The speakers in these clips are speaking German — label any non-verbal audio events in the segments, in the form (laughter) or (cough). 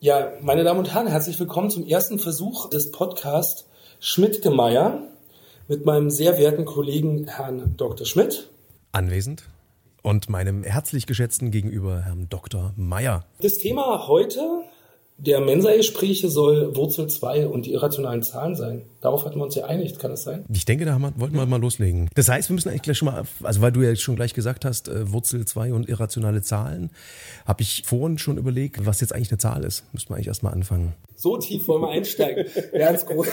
Ja, meine Damen und Herren, herzlich willkommen zum ersten Versuch des Podcasts Schmidt-Gemeier mit meinem sehr werten Kollegen Herrn Dr. Schmidt. Anwesend. Und meinem herzlich geschätzten gegenüber Herrn Dr. Meyer. Das Thema heute der Mensa-Gespräche soll Wurzel 2 und die irrationalen Zahlen sein. Darauf hatten wir uns ja einig, kann das sein? Ich denke, da haben wollten wir mal loslegen. Das heißt, wir müssen eigentlich gleich schon mal, also weil du ja schon gleich gesagt hast, äh, Wurzel 2 und irrationale Zahlen, habe ich vorhin schon überlegt, was jetzt eigentlich eine Zahl ist. Müssen wir eigentlich erstmal anfangen. So tief wollen wir einsteigen. Ganz groß.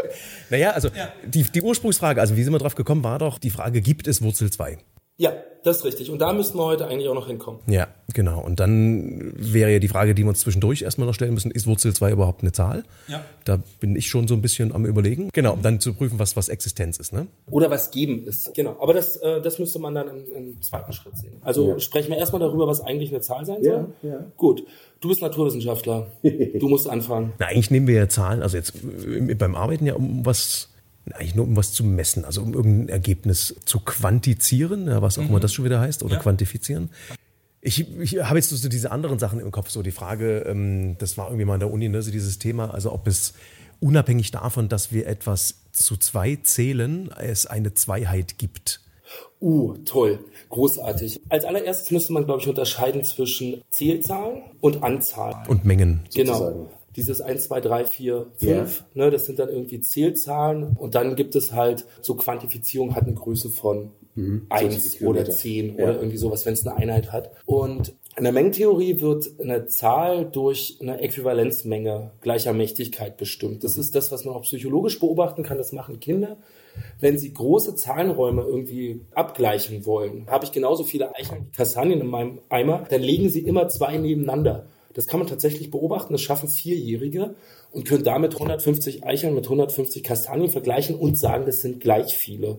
(laughs) naja, also ja. die, die Ursprungsfrage, also wie sind wir drauf gekommen, war doch die Frage, gibt es Wurzel 2? Ja, das ist richtig. Und da müssten wir heute eigentlich auch noch hinkommen. Ja, genau. Und dann wäre ja die Frage, die wir uns zwischendurch erstmal noch stellen müssen, ist Wurzel 2 überhaupt eine Zahl? Ja. Da bin ich schon so ein bisschen am überlegen. Genau, um dann zu prüfen, was, was Existenz ist. Ne? Oder was geben ist. Genau. Aber das, äh, das müsste man dann im, im zweiten Schritt sehen. Also ja. sprechen wir erstmal darüber, was eigentlich eine Zahl sein soll. Ja, ja. Gut. Du bist Naturwissenschaftler. (laughs) Du musst anfangen. Na, eigentlich nehmen wir ja Zahlen, also jetzt äh, beim Arbeiten ja um was eigentlich nur um was zu messen, also um irgendein Ergebnis zu quantizieren, ja, was auch mhm. immer das schon wieder heißt, oder ja. quantifizieren. Ich, ich habe jetzt so diese anderen Sachen im Kopf, so die Frage, ähm, das war irgendwie mal in der Uni, ne, so dieses Thema, also ob es unabhängig davon, dass wir etwas zu zwei zählen, es eine Zweiheit gibt. Uh, toll, großartig. Als allererstes müsste man, glaube ich, unterscheiden zwischen Zählzahlen und Anzahlen. Und Mengen. Genau. Sozusagen. Genau dieses 1, 2, 3, 4, 5, ja. ne, das sind dann irgendwie Zählzahlen und dann gibt es halt so Quantifizierung hat eine Größe von mhm. 1 oder 10 ja. oder irgendwie sowas, wenn es eine Einheit hat. Und in der Mengentheorie wird eine Zahl durch eine Äquivalenzmenge gleicher Mächtigkeit bestimmt. Das ist das, was man auch psychologisch beobachten kann. Das machen Kinder. Wenn sie große Zahlenräume irgendwie abgleichen wollen, habe ich genauso viele Eicheln wie Kastanien in meinem Eimer, dann legen sie immer zwei nebeneinander. Das kann man tatsächlich beobachten. Das schaffen Vierjährige und können damit 150 Eicheln mit 150 Kastanien vergleichen und sagen, das sind gleich viele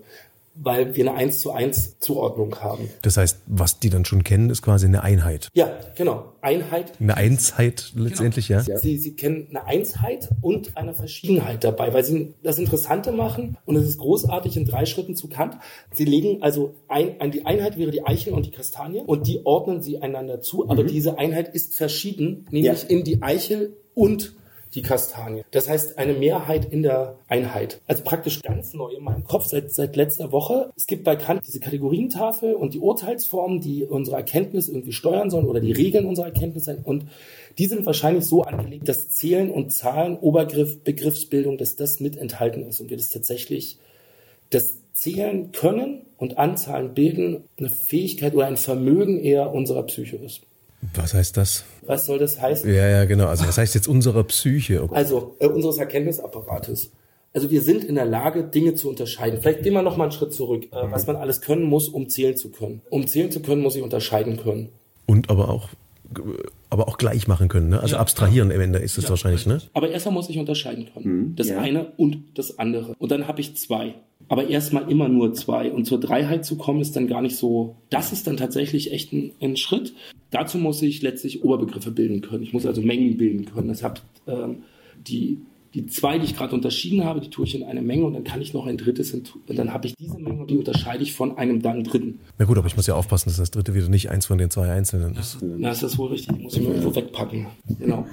weil wir eine 1 zu 1 Zuordnung haben. Das heißt, was die dann schon kennen, ist quasi eine Einheit. Ja, genau. Einheit. Eine Einsheit letztendlich, genau. ja. Sie, sie kennen eine Einsheit und eine Verschiedenheit dabei, weil sie das Interessante machen und es ist großartig in drei Schritten zu Kant. Sie legen also ein, an die Einheit wäre die Eichel und die Kastanie und die ordnen sie einander zu, aber mhm. diese Einheit ist verschieden, nämlich ja. in die Eichel und die Kastanie. Das heißt, eine Mehrheit in der Einheit. Also praktisch ganz neu in meinem Kopf seit, seit letzter Woche. Es gibt bei Kant diese Kategorientafel und die Urteilsformen, die unsere Erkenntnis irgendwie steuern sollen oder die Regeln unserer Erkenntnis sein. Und die sind wahrscheinlich so angelegt, dass Zählen und Zahlen, Obergriff, Begriffsbildung, dass das mit enthalten ist und wir das tatsächlich, das Zählen können und Anzahlen bilden eine Fähigkeit oder ein Vermögen eher unserer Psyche ist. Was heißt das? Was soll das heißen? Ja, ja, genau. Also was heißt jetzt unserer Psyche? Also äh, unseres Erkenntnisapparates. Also wir sind in der Lage, Dinge zu unterscheiden. Vielleicht gehen wir noch mal einen Schritt zurück, äh, was man alles können muss, um zählen zu können. Um zählen zu können, muss ich unterscheiden können. Und aber auch aber auch gleich machen können, ne? Also ja. abstrahieren am Ende ist es ja, wahrscheinlich, ne? Aber erstmal muss ich unterscheiden können. Mhm. Das ja. eine und das andere. Und dann habe ich zwei aber erstmal immer nur zwei. Und zur Dreiheit zu kommen, ist dann gar nicht so, das ist dann tatsächlich echt ein, ein Schritt. Dazu muss ich letztlich Oberbegriffe bilden können. Ich muss also Mengen bilden können. Das hat ähm, die die zwei, die ich gerade unterschieden habe, die tue ich in eine Menge und dann kann ich noch ein drittes und dann habe ich diese Menge und die unterscheide ich von einem dann dritten. Na gut, aber ich muss ja aufpassen, dass das dritte wieder nicht eins von den zwei einzelnen ist. Na, ist das wohl richtig. Ich muss ich mir irgendwo wegpacken. Genau.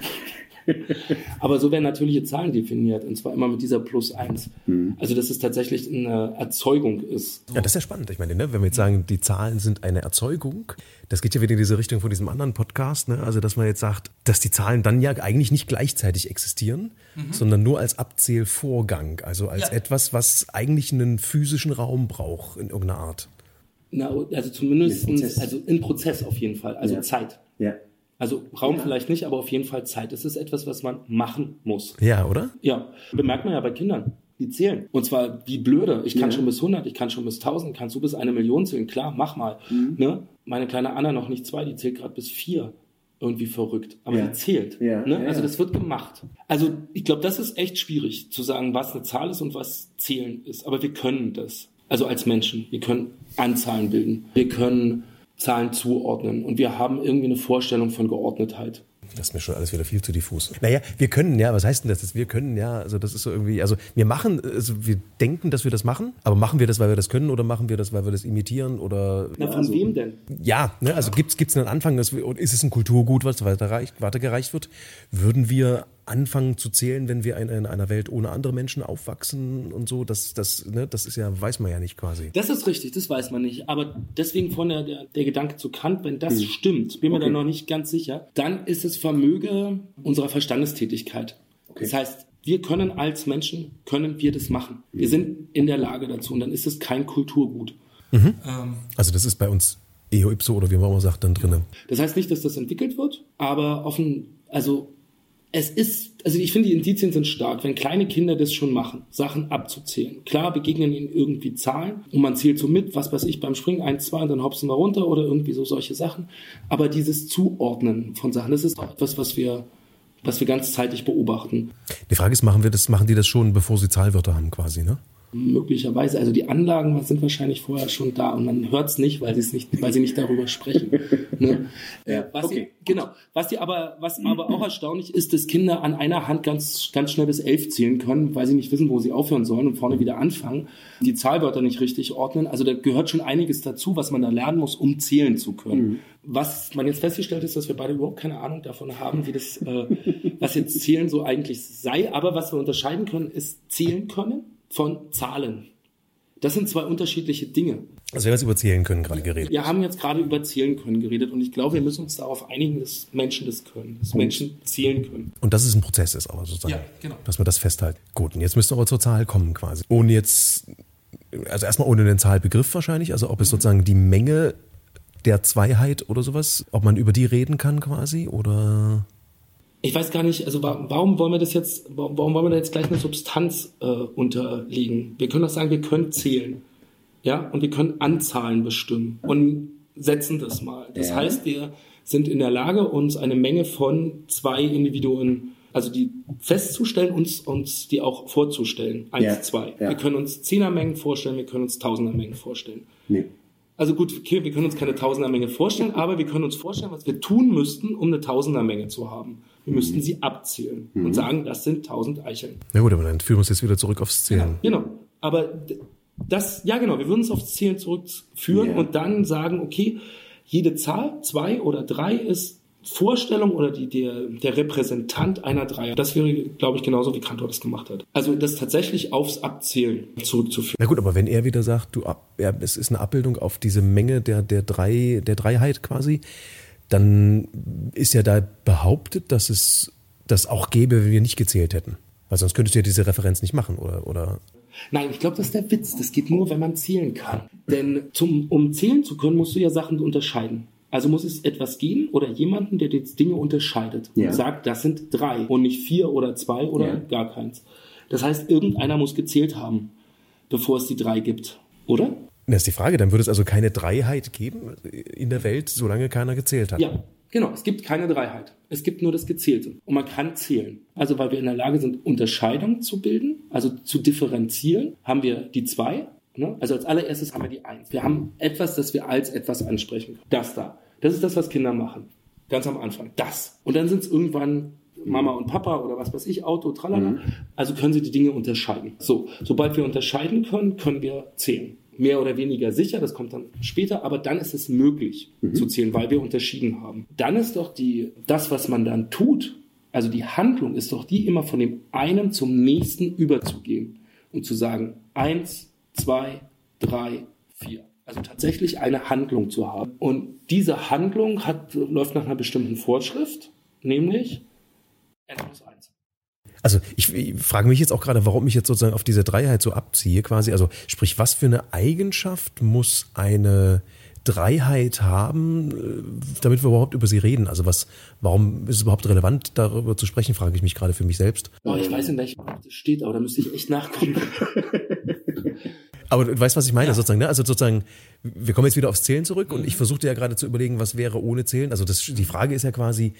(laughs) Aber so werden natürliche Zahlen definiert und zwar immer mit dieser Plus 1. Mhm. Also dass es tatsächlich eine Erzeugung ist. Ja, das ist ja spannend. Ich meine, ne, wenn wir jetzt sagen, die Zahlen sind eine Erzeugung, das geht ja wieder in diese Richtung von diesem anderen Podcast. Ne? Also dass man jetzt sagt, dass die Zahlen dann ja eigentlich nicht gleichzeitig existieren, mhm. sondern nur als Abzählvorgang. Also als ja. etwas, was eigentlich einen physischen Raum braucht in irgendeiner Art. Na, also zumindest, also in Prozess auf jeden Fall, also ja. Zeit. Ja. Also Raum ja. vielleicht nicht, aber auf jeden Fall Zeit. Es ist etwas, was man machen muss. Ja, oder? Ja, bemerkt man ja bei Kindern. Die zählen. Und zwar wie blöde. Ich kann ja. schon bis 100, ich kann schon bis 1000, kannst du bis eine Million zählen? Klar, mach mal. Mhm. Ne? Meine kleine Anna noch nicht zwei, die zählt gerade bis vier. Irgendwie verrückt. Aber ja. die zählt. Ja. Ne? Also das wird gemacht. Also ich glaube, das ist echt schwierig zu sagen, was eine Zahl ist und was zählen ist. Aber wir können das. Also als Menschen. Wir können Anzahlen bilden. Wir können Zahlen zuordnen. Und wir haben irgendwie eine Vorstellung von Geordnetheit. Das ist mir schon alles wieder viel zu diffus. Naja, wir können ja, was heißt denn das? Wir können ja, also das ist so irgendwie, also wir machen, also wir denken, dass wir das machen, aber machen wir das, weil wir das können oder machen wir das, weil wir das imitieren oder. Na, von also, wem denn? Ja, ne, also gibt's gibt's einen Anfang, dass wir, ist es ein Kulturgut, was weitergereicht wird? Würden wir anfangen zu zählen, wenn wir in, einer Welt ohne andere Menschen aufwachsen und so? Das, das, ne, das ist ja, weiß man ja nicht quasi. Das ist richtig, das weiß man nicht. Aber deswegen von der, der, der Gedanke zu Kant, wenn das hm. stimmt, bin mir okay. da noch nicht ganz sicher, dann ist es Vermöge unserer Verstandestätigkeit. Okay. Das heißt, wir können als Menschen, können wir das machen. Wir hm. sind in der Lage dazu und dann ist es kein Kulturgut. Mhm. Ähm, also das ist bei uns eo ipso oder wie man immer sagt, dann drinnen. Das heißt nicht, dass das entwickelt wird, aber offen, also es ist, also ich finde, die Indizien sind stark, wenn kleine Kinder das schon machen, Sachen abzuzählen. Klar begegnen ihnen irgendwie Zahlen und man zählt so mit, was weiß ich, beim Springen eins, zwei und dann hopsen wir runter oder irgendwie so solche Sachen. Aber dieses Zuordnen von Sachen, das ist auch etwas, was wir, was wir ganzzeitig beobachten. Die Frage ist, machen wir das, machen die das schon, bevor sie Zahlwörter haben quasi, ne? Möglicherweise, also die Anlagen sind wahrscheinlich vorher schon da und man hört es nicht, weil sie es nicht, weil sie nicht darüber sprechen. Ne? (laughs) Ja, was okay. die, genau. Was die aber, was aber auch erstaunlich ist, dass Kinder an einer Hand ganz, ganz schnell bis elf zählen können, weil sie nicht wissen, wo sie aufhören sollen und vorne wieder anfangen, die Zahlwörter nicht richtig ordnen. Also da gehört schon einiges dazu, was man da lernen muss, um zählen zu können. Mhm. Was man jetzt festgestellt ist, dass wir beide überhaupt keine Ahnung davon haben, wie das, äh, was jetzt Zählen so eigentlich sei. Aber was wir unterscheiden können, ist zählen können von Zahlen. Das sind zwei unterschiedliche Dinge. Also wir haben jetzt über Zählen können gerade geredet. Wir haben jetzt gerade über Zählen können geredet und ich glaube, wir müssen uns darauf einigen, dass Menschen das können, dass Menschen zählen können. Und dass es ein Prozess ist, aber sozusagen. Ja, genau. Dass wir das festhalten. Gut, und jetzt müsst ihr aber zur Zahl kommen quasi. Ohne jetzt, also erstmal ohne den Zahlbegriff wahrscheinlich, also ob es sozusagen die Menge der Zweiheit oder sowas, ob man über die reden kann quasi oder ich weiß gar nicht, also warum wollen wir das jetzt, warum wollen wir da jetzt gleich eine Substanz äh, unterlegen? Wir können doch sagen, wir können zählen. Ja, und wir können Anzahlen bestimmen und setzen das mal. Das ja. heißt, wir sind in der Lage, uns eine Menge von zwei Individuen, also die festzustellen, uns, uns die auch vorzustellen. Eins, ja. zwei. Ja. Wir können uns Zehnermengen vorstellen, wir können uns Tausendermengen vorstellen. Nee. Also gut, okay, wir können uns keine Tausendermenge vorstellen, aber wir können uns vorstellen, was wir tun müssten, um eine Tausendermenge zu haben. Wir müssten sie abzählen mhm. und sagen, das sind 1000 Eicheln. Na gut, aber dann führen wir uns jetzt wieder zurück aufs Zählen. Ja, genau. Aber das, ja genau, wir würden es aufs Zählen zurückführen yeah. und dann sagen, okay, jede Zahl, zwei oder drei, ist Vorstellung oder die, der, der Repräsentant einer Dreier. Das wäre, glaube ich, genauso wie Kantor das gemacht hat. Also das tatsächlich aufs Abzählen zurückzuführen. Na gut, aber wenn er wieder sagt, du, ja, es ist eine Abbildung auf diese Menge der, der, drei, der Dreiheit quasi, dann ist ja da behauptet, dass es das auch gäbe, wenn wir nicht gezählt hätten. Weil sonst könntest du ja diese Referenz nicht machen, oder? oder? Nein, ich glaube, das ist der Witz. Das geht nur, wenn man zählen kann. Denn zum, um zählen zu können, musst du ja Sachen unterscheiden. Also muss es etwas geben oder jemanden, der die Dinge unterscheidet ja. und sagt, das sind drei und nicht vier oder zwei oder ja. gar keins. Das heißt, irgendeiner muss gezählt haben, bevor es die drei gibt, oder? Das ist die Frage, dann würde es also keine Dreiheit geben in der Welt, solange keiner gezählt hat. Ja, genau. Es gibt keine Dreiheit. Es gibt nur das Gezählte. Und man kann zählen. Also weil wir in der Lage sind, Unterscheidung zu bilden, also zu differenzieren, haben wir die zwei. Ne? Also als allererstes haben wir die eins. Wir haben etwas, das wir als etwas ansprechen. Das da. Das ist das, was Kinder machen. Ganz am Anfang. Das. Und dann sind es irgendwann Mama und Papa oder was weiß ich, Auto, tralala. Mhm. Also können sie die Dinge unterscheiden. So, sobald wir unterscheiden können, können wir zählen mehr oder weniger sicher, das kommt dann später, aber dann ist es möglich mhm. zu zählen, weil wir unterschieden haben. Dann ist doch die, das, was man dann tut, also die Handlung ist doch die immer von dem einen zum nächsten überzugehen und zu sagen, eins, zwei, drei, vier. Also tatsächlich eine Handlung zu haben. Und diese Handlung hat, läuft nach einer bestimmten Vorschrift, nämlich n plus 1. Also ich, ich frage mich jetzt auch gerade, warum ich jetzt sozusagen auf diese Dreiheit so abziehe quasi. Also sprich, was für eine Eigenschaft muss eine Dreiheit haben, äh, damit wir überhaupt über sie reden? Also was, warum ist es überhaupt relevant, darüber zu sprechen, frage ich mich gerade für mich selbst. Oh, ich weiß in welchem das steht, aber da müsste ich echt nachgucken. (laughs) Aber du weißt, was ich meine, ja. sozusagen, ne? Also sozusagen, wir kommen jetzt wieder aufs Zählen zurück und ich versuchte ja gerade zu überlegen, was wäre ohne Zählen. Also das, die Frage ist ja quasi,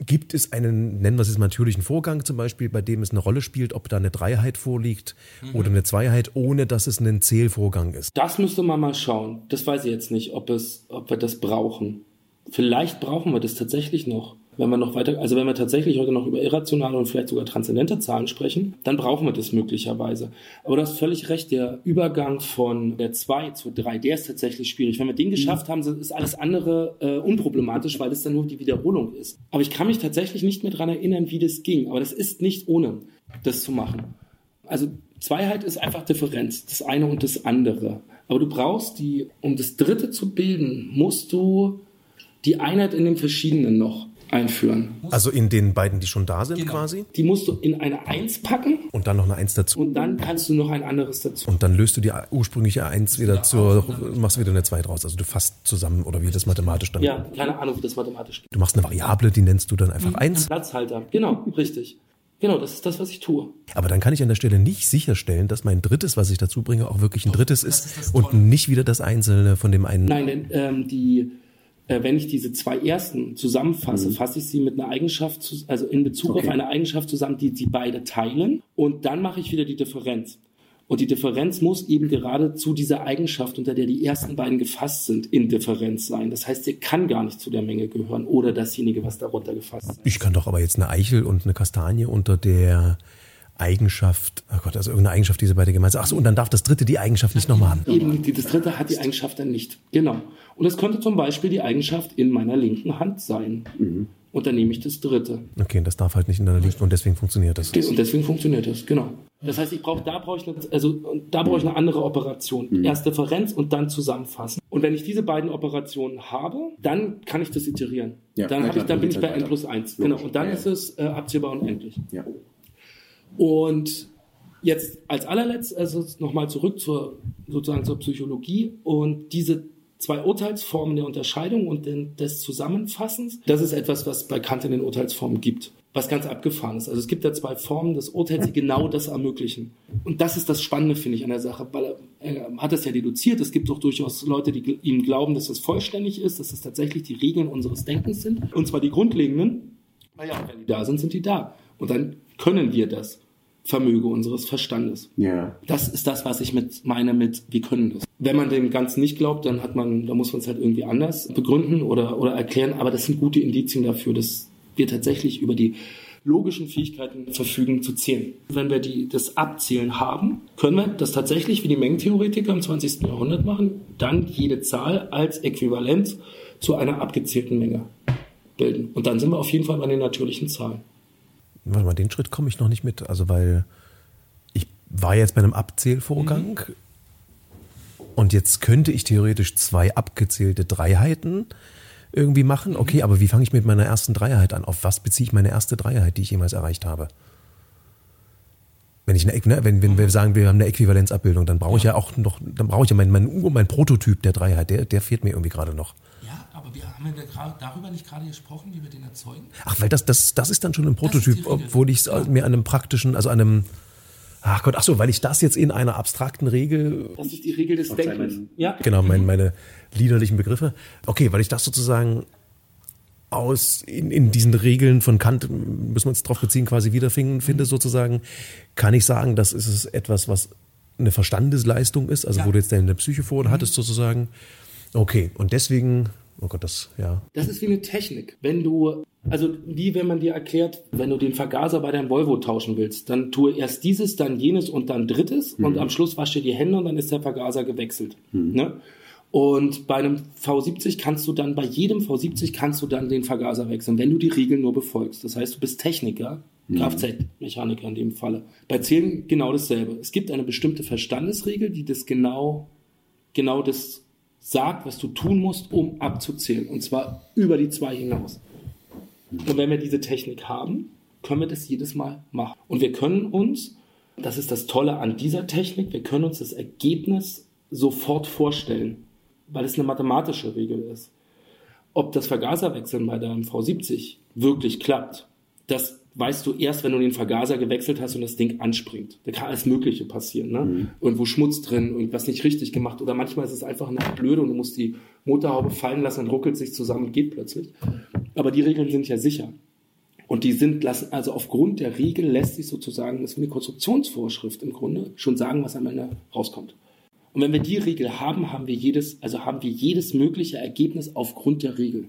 Gibt es einen, nennen wir es jetzt mal natürlichen Vorgang zum Beispiel, bei dem es eine Rolle spielt, ob da eine Dreiheit vorliegt mhm. oder eine Zweiheit, ohne dass es ein Zählvorgang ist? Das müsste man mal schauen. Das weiß ich jetzt nicht, ob, es, ob wir das brauchen. Vielleicht brauchen wir das tatsächlich noch. Wenn wir noch weiter, also wenn wir tatsächlich heute noch über irrationale und vielleicht sogar transzendente Zahlen sprechen, dann brauchen wir das möglicherweise. Aber du hast völlig recht, der Übergang von der 2 zur 3, der ist tatsächlich schwierig. Wenn wir den geschafft haben, ist alles andere äh, unproblematisch, weil das dann nur die Wiederholung ist. Aber ich kann mich tatsächlich nicht mehr daran erinnern, wie das ging. Aber das ist nicht ohne, das zu machen. Also Zweiheit ist einfach Differenz, das eine und das andere. Aber du brauchst die, um das dritte zu bilden, musst du die Einheit in den verschiedenen noch einführen. Also in den beiden, die schon da sind genau. quasi? Die musst du in eine Eins packen. Und dann noch eine Eins dazu. Und dann kannst du noch ein anderes dazu. Und dann löst du die ursprüngliche Eins wieder ja, zur, machst wieder eine Zwei draus. Also du fasst zusammen oder wie das mathematisch dann. Ja, keine Ahnung, wie das mathematisch geht. Du machst eine Variable, die nennst du dann einfach mhm. Eins. Platzhalter, genau, richtig. Genau, das ist das, was ich tue. Aber dann kann ich an der Stelle nicht sicherstellen, dass mein drittes, was ich dazu bringe, auch wirklich ein Doch, drittes ist, ist und nicht wieder das einzelne von dem einen. Nein, denn ähm, die äh, wenn ich diese zwei ersten zusammenfasse, mhm. fasse ich sie mit einer Eigenschaft, zu, also in Bezug okay. auf eine Eigenschaft zusammen, die sie beide teilen. Und dann mache ich wieder die Differenz. Und die Differenz muss eben gerade zu dieser Eigenschaft, unter der die ersten beiden gefasst sind, in Differenz sein. Das heißt, sie kann gar nicht zu der Menge gehören oder dasjenige, was darunter gefasst ist. Ich kann doch aber jetzt eine Eichel und eine Kastanie unter der Eigenschaft, oh Gott, also irgendeine Eigenschaft, diese beide gemeinsam. Ach so, und dann darf das dritte die Eigenschaft nicht nochmal haben. Eben, das dritte hat die Eigenschaft dann nicht. Genau. Und es könnte zum Beispiel die Eigenschaft in meiner linken Hand sein. Mhm. Und dann nehme ich das dritte. Okay, und das darf halt nicht in deiner linken und deswegen funktioniert das. Und deswegen funktioniert das, genau. Das heißt, ich brauche da brauche ich eine, also da brauche ich eine andere Operation. Mhm. Erst Differenz und dann zusammenfassen. Und wenn ich diese beiden Operationen habe, dann kann ich das iterieren. Ja, dann, ich, dann bin ich bei n plus 1. Genau. Und dann ja, ist es äh, abzählbar unendlich. Ja. Und jetzt als allerletzt, also nochmal zurück zur, sozusagen zur Psychologie und diese zwei Urteilsformen der Unterscheidung und des Zusammenfassens, das ist etwas, was bei Kant in den Urteilsformen gibt was ganz abgefahren ist. Also es gibt da zwei Formen des Urteils, die genau das ermöglichen. Und das ist das Spannende, finde ich, an der Sache, weil er, hat das ja deduziert. Es gibt auch durchaus Leute, die ihm glauben, dass das vollständig ist, dass das tatsächlich die Regeln unseres Denkens sind. Und zwar die grundlegenden. Naja, wenn die da sind, sind die da. Und dann können wir das. Vermöge unseres Verstandes. Ja. Das ist das, was ich mit meine mit wir können das. Wenn man dem Ganzen nicht glaubt, dann hat man, da muss man es halt irgendwie anders begründen oder oder erklären. Aber das sind gute Indizien dafür, dass wir tatsächlich über die logischen Fähigkeiten verfügen zu zählen. Wenn wir die, das Abzählen haben, können wir das tatsächlich wie die Mengentheoretiker im 20. Jahrhundert machen, dann jede Zahl als Äquivalent zu einer abgezählten Menge bilden. Und dann sind wir auf jeden Fall bei den natürlichen Zahlen. Warte mal, den Schritt komme ich noch nicht mit. Also, weil ich war jetzt bei einem Abzählvorgang mhm. und jetzt könnte ich theoretisch zwei abgezählte Dreiheiten irgendwie machen. Okay, mhm. aber wie fange ich mit meiner ersten Dreiheit an? Auf was beziehe ich meine erste Dreiheit, die ich jemals erreicht habe? Wenn ich eine, ne, wenn, wenn wir sagen, wir haben eine Äquivalenzabbildung, dann brauche ich ja auch noch, dann brauche ich ja mein, mein, mein Prototyp der Dreiheit, der, der fehlt mir irgendwie gerade noch. Wir haben ja darüber nicht gerade gesprochen, wie wir den erzeugen. Ach, weil das, das, das ist dann schon ein Prototyp, obwohl ich es ja. mir an einem praktischen, also an einem, Ach Gott, ach so, weil ich das jetzt in einer abstrakten Regel. Das ist die Regel des Denkens. Ja. Genau, mein, meine liederlichen Begriffe. Okay, weil ich das sozusagen aus in, in diesen Regeln von Kant, müssen wir uns darauf beziehen, quasi wiederfinden, finde sozusagen, kann ich sagen, das ist es etwas, was eine Verstandesleistung ist, also ja. wo du jetzt deine Psyche vor mhm. hattest sozusagen. Okay, und deswegen, oh Gott, das, ja. Das ist wie eine Technik. Wenn du also wie wenn man dir erklärt, wenn du den Vergaser bei deinem Volvo tauschen willst, dann tue erst dieses, dann jenes und dann drittes mhm. und am Schluss wasche dir die Hände und dann ist der Vergaser gewechselt. Mhm. Ne? Und bei einem V70 kannst du dann, bei jedem V70 kannst du dann den Vergaser wechseln, wenn du die Regeln nur befolgst. Das heißt, du bist Techniker, mhm. Kfz-Mechaniker in dem Falle. Bei Zählen genau dasselbe. Es gibt eine bestimmte Verstandesregel, die das genau, genau das sagt, was du tun musst, um abzuzählen. Und zwar über die zwei hinaus. Und wenn wir diese Technik haben, können wir das jedes Mal machen. Und wir können uns, das ist das Tolle an dieser Technik, wir können uns das Ergebnis sofort vorstellen, weil es eine mathematische Regel ist. Ob das Vergaserwechseln bei deinem V70 wirklich klappt, das weißt du erst, wenn du den Vergaser gewechselt hast und das Ding anspringt. Da kann alles Mögliche passieren. Ne? Mhm. Irgendwo Schmutz drin, irgendwas nicht richtig gemacht. Oder manchmal ist es einfach eine blöde und du musst die Motorhaube fallen lassen und ruckelt sich zusammen und geht plötzlich. Aber die Regeln sind ja sicher. Und die sind, lassen, also aufgrund der Regel lässt sich sozusagen, das ist eine Konstruktionsvorschrift im Grunde, schon sagen, was am Ende rauskommt. Und wenn wir die Regel haben, haben wir jedes, also haben wir jedes mögliche Ergebnis aufgrund der Regel.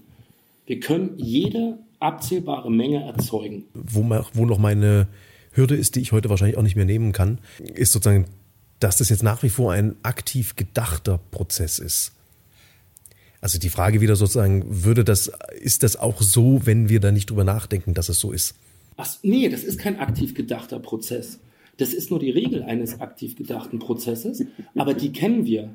Wir können jede abzählbare Menge erzeugen. Wo, wo noch meine Hürde ist, die ich heute wahrscheinlich auch nicht mehr nehmen kann, ist sozusagen, dass das jetzt nach wie vor ein aktiv gedachter Prozess ist. Also die Frage wieder sozusagen, würde das, ist das auch so, wenn wir da nicht drüber nachdenken, dass es so ist? Ach, nee, das ist kein aktiv gedachter Prozess. Das ist nur die Regel eines aktiv gedachten Prozesses, aber die kennen wir.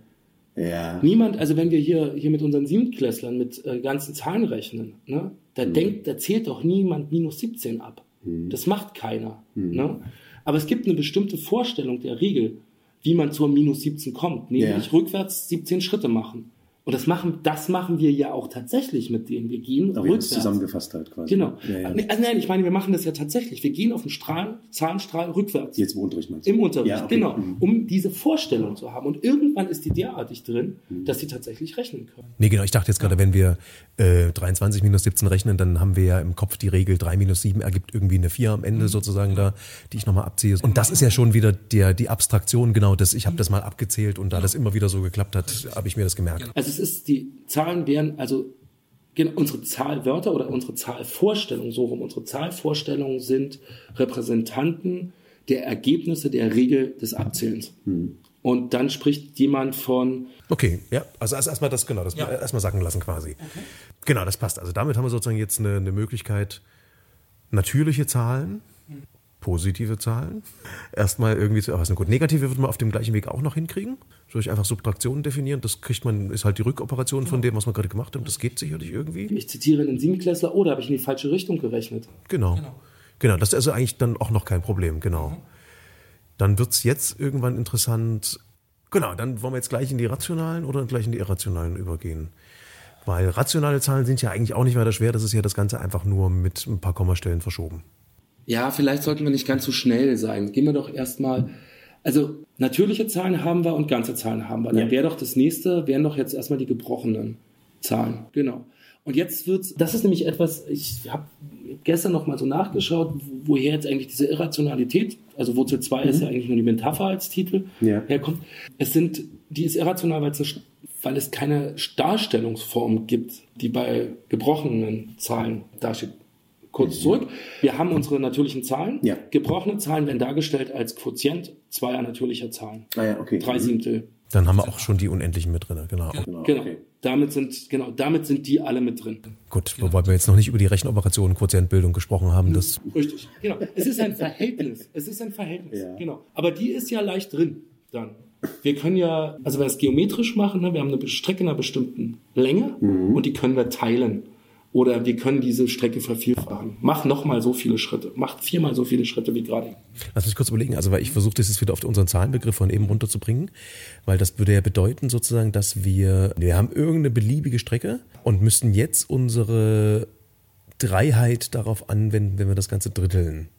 Ja. Niemand, also wenn wir hier, hier mit unseren Siebtklässlern mit äh, ganzen Zahlen rechnen, ne, da mhm. denkt, da zählt doch niemand minus 17 ab. Mhm. Das macht keiner. Mhm. Ne? Aber es gibt eine bestimmte Vorstellung der Regel, wie man zur minus 17 kommt, nämlich ja. rückwärts 17 Schritte machen. Und das machen, das machen wir ja auch tatsächlich mit denen. Wir gehen Aber rückwärts. zusammengefasst halt quasi. Genau. Ja, ja. Also nein, ich meine, wir machen das ja tatsächlich. Wir gehen auf den Strahl, Zahnstrahl rückwärts. Jetzt im Unterricht meinst du? Im Unterricht, ja, okay. genau. Mhm. Um diese Vorstellung zu haben. Und irgendwann ist die derartig drin, mhm. dass sie tatsächlich rechnen können. Nee, genau. Ich dachte jetzt gerade, wenn wir äh, 23 minus 17 rechnen, dann haben wir ja im Kopf die Regel 3 minus 7 ergibt irgendwie eine 4 am Ende mhm. sozusagen da, die ich nochmal abziehe. Und das ist ja schon wieder der, die Abstraktion, genau das. Ich habe das mal abgezählt und da das immer wieder so geklappt hat, habe ich mir das gemerkt. Also ist die Zahlen wären also unsere Zahlwörter oder unsere Zahlvorstellungen, so rum, unsere Zahlvorstellungen sind Repräsentanten der Ergebnisse der Regel des Abzählens. Hm. Und dann spricht jemand von. Okay, ja, also erstmal das, genau, das ja. erstmal sacken lassen quasi. Okay. Genau, das passt. Also damit haben wir sozusagen jetzt eine, eine Möglichkeit, natürliche Zahlen positive Zahlen erstmal irgendwie zu erfassen. Gut, negative wird man auf dem gleichen Weg auch noch hinkriegen. Durch einfach Subtraktionen definieren. Das kriegt man, ist halt die Rückoperation von dem, was wir gerade gemacht haben. Das geht sicherlich irgendwie. Ich zitiere den Siebenklässler, oder oh, habe ich in die falsche Richtung gerechnet? Genau. Genau, genau das ist also eigentlich dann auch noch kein Problem, genau. Mhm. Dann wird es jetzt irgendwann interessant. Genau, dann wollen wir jetzt gleich in die rationalen oder gleich in die irrationalen übergehen. Weil rationale Zahlen sind ja eigentlich auch nicht weiter schwer. Das ist ja das Ganze einfach nur mit ein paar Kommastellen verschoben ja, vielleicht sollten wir nicht ganz so schnell sein. Gehen wir doch erstmal, also natürliche Zahlen haben wir und ganze Zahlen haben wir. Dann ja. wäre doch das nächste, wären doch jetzt erstmal die gebrochenen Zahlen. Genau. Und jetzt wird's, das ist nämlich etwas, ich habe gestern noch mal so nachgeschaut, woher jetzt eigentlich diese Irrationalität, also Wurzel 2 mhm. ist ja eigentlich nur die Metapher als Titel, ja. herkommt. Es sind, die ist irrational, weil es, weil es keine Darstellungsform gibt, die bei gebrochenen Zahlen dasteht kurz zurück. Wir haben unsere natürlichen Zahlen. Ja. Gebrochene Zahlen werden dargestellt als Quotient zweier natürlicher Zahlen. Ah ja, okay. Drei Siebtel. Dann haben wir auch schon die Unendlichen mit drin, genau. Genau. genau. Okay. Damit sind, genau, damit sind die alle mit drin. Gut, genau. wobei wir jetzt noch nicht über die Rechenoperationen Quotientbildung gesprochen haben. Das Richtig, genau. Es ist ein Verhältnis. Es ist ein Verhältnis. Ja. Genau. Aber die ist ja leicht drin dann. Wir können ja, also wenn wir es geometrisch machen, ne, wir haben eine Strecke einer bestimmten Länge mhm. und die können wir teilen. Oder wir können diese Strecke vervielfachen. Mach nochmal so viele Schritte. Mach viermal so viele Schritte wie gerade. Lass mich kurz überlegen. Also, weil ich versuche, das jetzt wieder auf unseren Zahlenbegriff von eben runterzubringen. Weil das würde ja bedeuten sozusagen, dass wir, wir haben irgendeine beliebige Strecke und müssten jetzt unsere Dreiheit darauf anwenden, wenn wir das Ganze dritteln.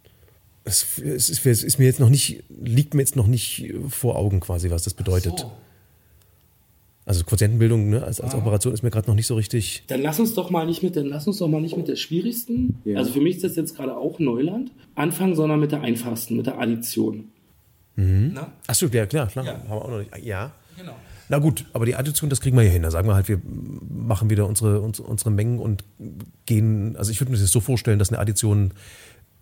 Es, ist, ist mir jetzt noch nicht, liegt mir jetzt noch nicht vor Augen quasi, was das bedeutet. So. Also Quotientenbildung ne, als, als ah. Operation ist mir gerade noch nicht so richtig. Dann lass uns doch mal nicht mit, dann lass uns doch mal nicht mit der schwierigsten, ja. also für mich ist das jetzt gerade auch Neuland, anfangen, sondern mit der einfachsten, mit der Addition. Mhm. Achso, ja klar, klar. Ja. Haben wir auch noch nicht. Ja. Genau. Na gut, aber die Addition, das kriegen wir ja hin. Da sagen wir halt, wir machen wieder unsere, unsere Mengen und gehen, also ich würde mir das so vorstellen, dass eine Addition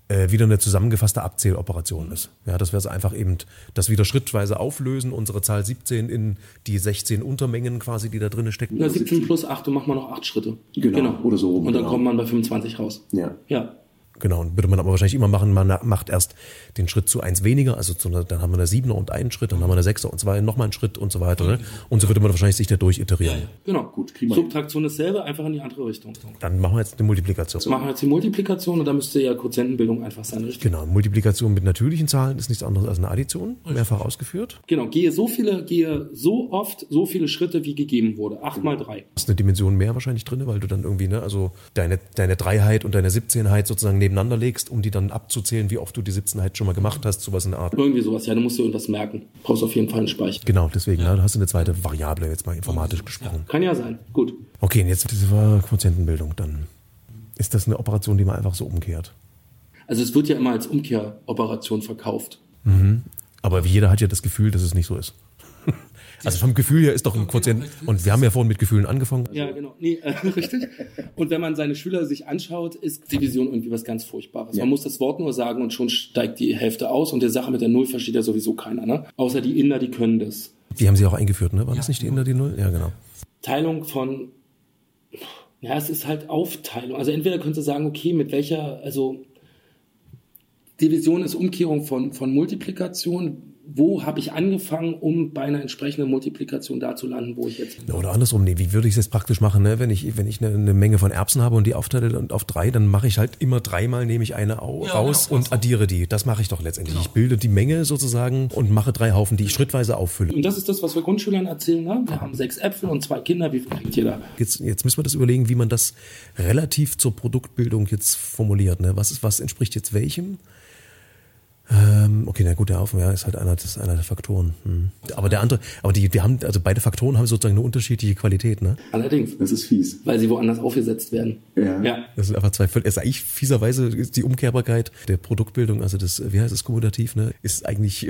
äh, wieder eine zusammengefasste Abzähloperation ist. Ja, das wäre es einfach eben, das wieder schrittweise auflösen, unsere Zahl 17 in die 16 Untermengen quasi, die da drin stecken. Na, 17 plus 8, und machen wir noch 8 Schritte. Genau. genau. Oder so. Und dann genau. kommt man bei 25 raus. Ja. Ja. Genau, und würde man aber wahrscheinlich immer machen, man macht erst den Schritt zu eins weniger, also zu einer, dann haben wir eine Siebener und einen Schritt, dann haben wir eine Sechser und zwei, nochmal einen Schritt und so weiter. Ne? Und so würde man wahrscheinlich sich da durchiterieren. Ja, ja. Genau, gut. Subtraktion ist selber, einfach in die andere Richtung. Dann machen wir jetzt eine Multiplikation. Jetzt machen wir jetzt die Multiplikation und dann müsste ja Quotientenbildung einfach sein, richtig? Genau, Multiplikation mit natürlichen Zahlen ist nichts anderes als eine Addition, mehrfach ausgeführt. Genau, gehe so viele, gehe so oft so viele Schritte, wie gegeben wurde. Acht mal drei. ist eine Dimension mehr wahrscheinlich drin, weil du dann irgendwie, ne, also deine, deine Dreiheit und deine Siebzehnheit sozusagen nebeneinander legst, um die dann abzuzählen, wie oft du die 17 halt schon mal gemacht hast, sowas in der Art. Irgendwie sowas, ja, du musst dir irgendwas merken. Brauchst auf jeden Fall einen Speicher. Genau, deswegen, ja. da hast du eine zweite Variable jetzt mal informatisch gesprochen. Ja, kann ja sein, gut. Okay, und jetzt diese war Quotientenbildung, dann ist das eine Operation, die man einfach so umkehrt. Also es wird ja immer als Umkehroperation verkauft. Mhm. Aber jeder hat ja das Gefühl, dass es nicht so ist. Also vom Gefühl her ist doch ein Quotient, und wir haben ja vorhin mit Gefühlen angefangen. Ja, genau. Nee, äh, (laughs) richtig. Und wenn man seine Schüler sich anschaut, ist Division irgendwie was ganz Furchtbares. Ja. Man muss das Wort nur sagen und schon steigt die Hälfte aus und der Sache mit der Null versteht ja sowieso keiner, ne? Außer die Inder, die können das. Die haben sie auch eingeführt, ne? War das nicht die Inder, die Null? Ja, genau. Teilung von, ja, es ist halt Aufteilung. Also entweder könntest du sagen, okay, mit welcher, also Division ist Umkehrung von, von Multiplikation. Wo habe ich angefangen, um bei einer entsprechenden Multiplikation da zu landen, wo ich jetzt bin? Oder andersrum, nee, wie würde ich es jetzt praktisch machen, ne? Wenn ich, wenn ich eine, eine Menge von Erbsen habe und die aufteile und auf drei, dann mache ich halt immer dreimal, nehme ich eine au Ja, raus genau. und addiere die. Das mache ich doch letztendlich. Ich bilde die Menge sozusagen und mache drei Haufen, die ich schrittweise auffülle. Und das ist das, was wir Grundschülern erzählen. Ne? Wir haben sechs Äpfel und zwei Kinder. Wie viel kriegt jeder? Jetzt, jetzt müssen wir das überlegen, wie man das relativ zur Produktbildung jetzt formuliert. Ne? Was, ist, was entspricht jetzt welchem? Ähm, okay, na gut, der Haufen ja, ist halt einer, das ist einer der Faktoren. Hm. Aber der andere, aber die, die haben, also beide Faktoren haben sozusagen eine unterschiedliche Qualität. Ne? Allerdings, Das ist fies. weil sie woanders aufgesetzt werden. Ja. ja. Das sind einfach zwei völlig, ist eigentlich fieserweise ist die Umkehrbarkeit der Produktbildung, also das, wie heißt es, Kommutativ, ne, ist eigentlich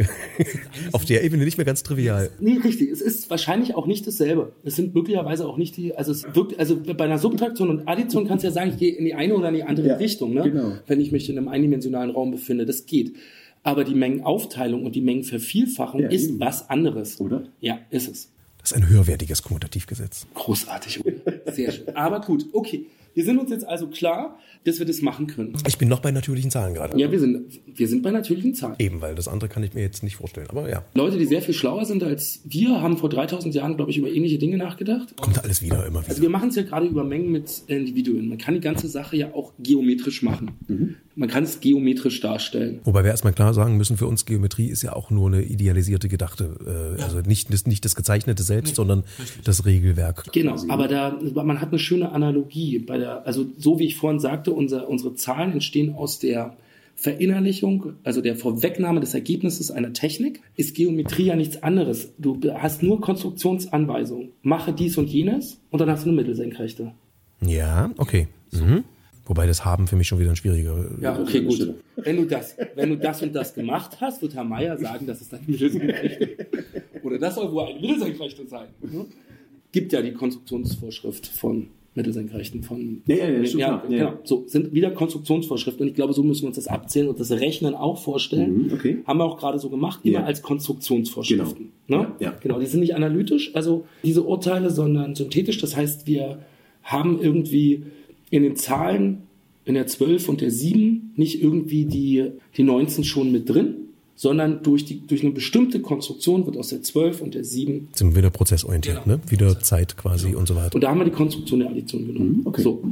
(laughs) auf der Ebene nicht mehr ganz trivial. Nee, richtig. Es ist wahrscheinlich auch nicht dasselbe. Es sind möglicherweise auch nicht die, also es wirkt, also bei einer Subtraktion und Addition kannst du ja sagen, ich gehe in die eine oder in die andere Ja, Richtung, ne? genau. Wenn ich mich in einem eindimensionalen Raum befinde. Das geht. Aber die Mengenaufteilung und die Mengenvervielfachung Ja, ist eben. was anderes. Oder? Ja, ist es. Das ist ein höherwertiges Kommutativgesetz. Großartig. Sehr schön. Aber gut, okay. Wir sind uns jetzt also klar, dass wir das machen können. Ich bin noch bei natürlichen Zahlen gerade. Ja, wir sind, wir sind bei natürlichen Zahlen. Eben, weil das andere kann ich mir jetzt nicht vorstellen. Aber ja, Leute, die sehr viel schlauer sind als wir, haben vor 3000 Jahren, glaube ich, über ähnliche Dinge nachgedacht. kommt alles wieder, immer Also wieder. wir machen es ja gerade über Mengen mit Individuen. Man kann die ganze Sache ja auch geometrisch machen. Man kann es geometrisch darstellen. Wobei wir erstmal klar sagen müssen, für uns Geometrie ist ja auch nur eine idealisierte, gedachte, äh, also nicht, das, nicht das Gezeichnete selbst, sondern das Regelwerk. Genau, aber da, man hat eine schöne Analogie bei der, also so wie ich vorhin sagte, unser, unsere Zahlen entstehen aus der Verinnerlichung, also der Vorwegnahme des Ergebnisses einer Technik, ist Geometrie ja nichts anderes. Du hast nur Konstruktionsanweisungen. Mache dies und jenes und dann hast du eine Mittelsenkrechte. Ja, okay. Mhm. Wobei das Haben für mich schon wieder ein schwieriger. Ja, okay, gut. Wenn du das, wenn du das und das gemacht hast, wird Herr Meier sagen, das ist eine Mittelsenkrechte. Oder das soll wohl eine Mittelsenkrechte sein. Mhm. Gibt ja die Konstruktionsvorschrift von Mittelsenkrechten von. Ja, ja, stimmt ja. Ja, genau. So sind wieder Konstruktionsvorschriften und ich glaube, so müssen wir uns das abzählen und das Rechnen auch vorstellen. Mhm, okay. Haben wir auch gerade so gemacht, immer Ja. als Konstruktionsvorschriften. Genau. Ne? Ja, ja. Genau, die sind nicht analytisch, also diese Urteile, sondern synthetisch. Das heißt, wir haben irgendwie in den Zahlen in der 12 und der 7 nicht irgendwie die, die 19 schon mit drin, sondern durch, die, durch eine bestimmte Konstruktion wird aus der 12 und der 7 Sind wieder prozessorientiert, Genau. ne? Wieder Zeit quasi und so weiter. und da haben wir die Konstruktion der Addition genommen. Mhm, okay. So.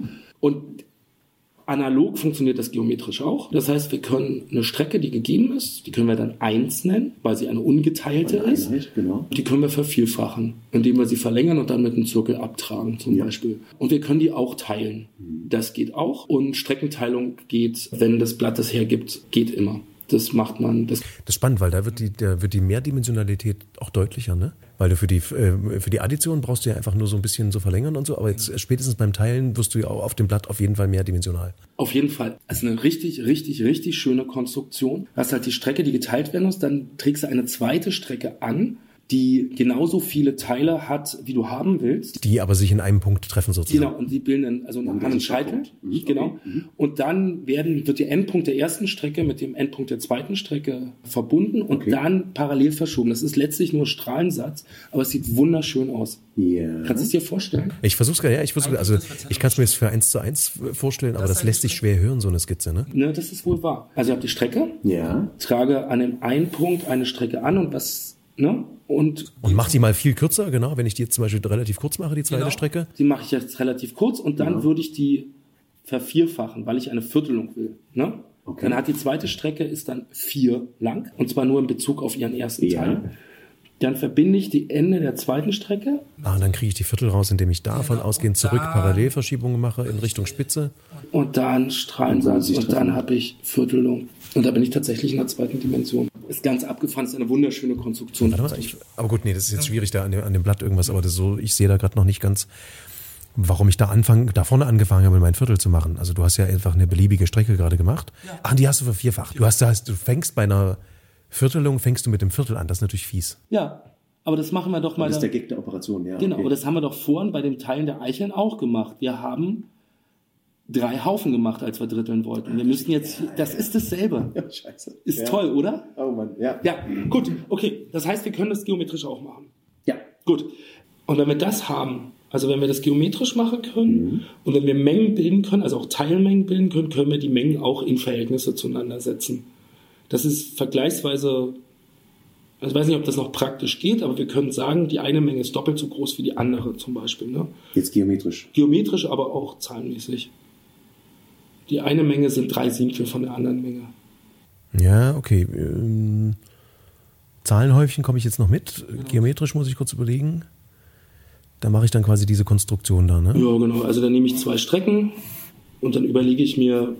Und analog funktioniert das geometrisch auch. Das heißt, wir können eine Strecke, die gegeben ist, die können wir dann 1 nennen, weil sie eine ungeteilte ist. Einheit, genau. Die können wir vervielfachen, indem wir sie verlängern und dann mit einem Zirkel abtragen zum Ja. Beispiel. Und wir können die auch teilen. Das geht auch. Und Streckenteilung geht, wenn das Blatt das hergibt, geht immer. Das macht man. Das Das ist spannend, weil da wird die, da wird die Mehrdimensionalität auch deutlicher, ne? Weil du für die, äh, für die Addition brauchst du ja einfach nur so ein bisschen so verlängern und so, aber jetzt spätestens beim Teilen wirst du ja auch auf dem Blatt auf jeden Fall mehrdimensional. Auf jeden Fall. Es ist eine richtig, richtig, richtig schöne Konstruktion. Du hast halt die Strecke, die geteilt werden muss, dann trägst du eine zweite Strecke an, die genauso viele Teile hat, wie du haben willst. Die aber sich in einem Punkt treffen sozusagen. Genau, und die bilden dann, also an einem Scheitel. Mhm, Genau. okay, mhm. Und dann werden, wird der Endpunkt der ersten Strecke mit dem Endpunkt der zweiten Strecke verbunden und Okay. dann parallel verschoben. Das ist letztlich nur Strahlensatz, aber es sieht wunderschön aus. Ja. Kannst du es dir vorstellen? Ich versuch's gerade, ja, ich versuche, also ich kann es mir jetzt für eins zu eins vorstellen, aber das lässt sich schwer hören, so eine Skizze, ne? Ne, das ist wohl wahr. Also ich habe die Strecke, Ja. trage an dem einen Punkt eine Strecke an und was, ne? Und Und mach die mal viel kürzer, genau, wenn ich die jetzt zum Beispiel relativ kurz mache, die zweite Genau. Strecke. Die mache ich jetzt relativ kurz und dann würde ich die vervierfachen, weil ich eine Viertelung will. Ne? Okay. Dann hat die zweite Strecke ist dann vier lang und zwar nur in Bezug auf ihren ersten Ja. Teil. Dann verbinde ich die Ende der zweiten Strecke Ah, und dann kriege ich die Viertel raus, indem ich davon Genau. ausgehend zurück Parallelverschiebungen mache in Richtung Spitze. und dann Strahlensatz sich und dann habe ich Viertelung. Und da bin ich tatsächlich in der zweiten Dimension. Ist ganz abgefahren, ist eine wunderschöne Konstruktion. Warte mal, ich, aber gut, nee, das ist jetzt schwierig da an dem, an dem Blatt irgendwas, aber das so, ich sehe da gerade noch nicht ganz, warum ich da anfangen, da vorne angefangen habe, mein Viertel zu machen. Also du hast ja einfach eine beliebige Strecke gerade gemacht. Ach, die hast du vervierfacht. Du hast, da hast, du fängst bei einer Viertelung, fängst du mit dem Viertel an. Das ist natürlich fies. Ja, Aber das machen wir doch mal. Das ist der Gag der Operation, ja. Genau, okay. aber das haben wir doch vorhin bei dem Teilen der Eicheln auch gemacht. Wir haben drei Haufen gemacht, als wir dritteln wollten. Wir müssen jetzt, das ist dasselbe. (laughs) Ja, scheiße. Ist ja. toll, oder? Oh Mann, ja. Ja, gut, okay. Das heißt, wir können das geometrisch auch machen. Ja. Gut. Und wenn wir das haben, also wenn wir das geometrisch machen können und wenn wir Mengen bilden können, also auch Teilmengen bilden können, können wir die Mengen auch in Verhältnisse zueinander setzen. Das ist vergleichsweise, also ich weiß nicht, ob das noch praktisch geht, aber wir können sagen, die eine Menge ist doppelt so groß wie die andere zum Beispiel. Ne? Jetzt geometrisch. Geometrisch, aber auch zahlenmäßig. Die eine Menge sind drei Siebtel von der anderen Menge. Ja, okay. Ähm, Zahlenhäufchen komme ich jetzt noch mit. Genau. Geometrisch muss ich kurz überlegen. Da mache ich dann quasi diese Konstruktion da, ne? Ja, genau. Also dann nehme ich zwei Strecken und dann überlege ich mir,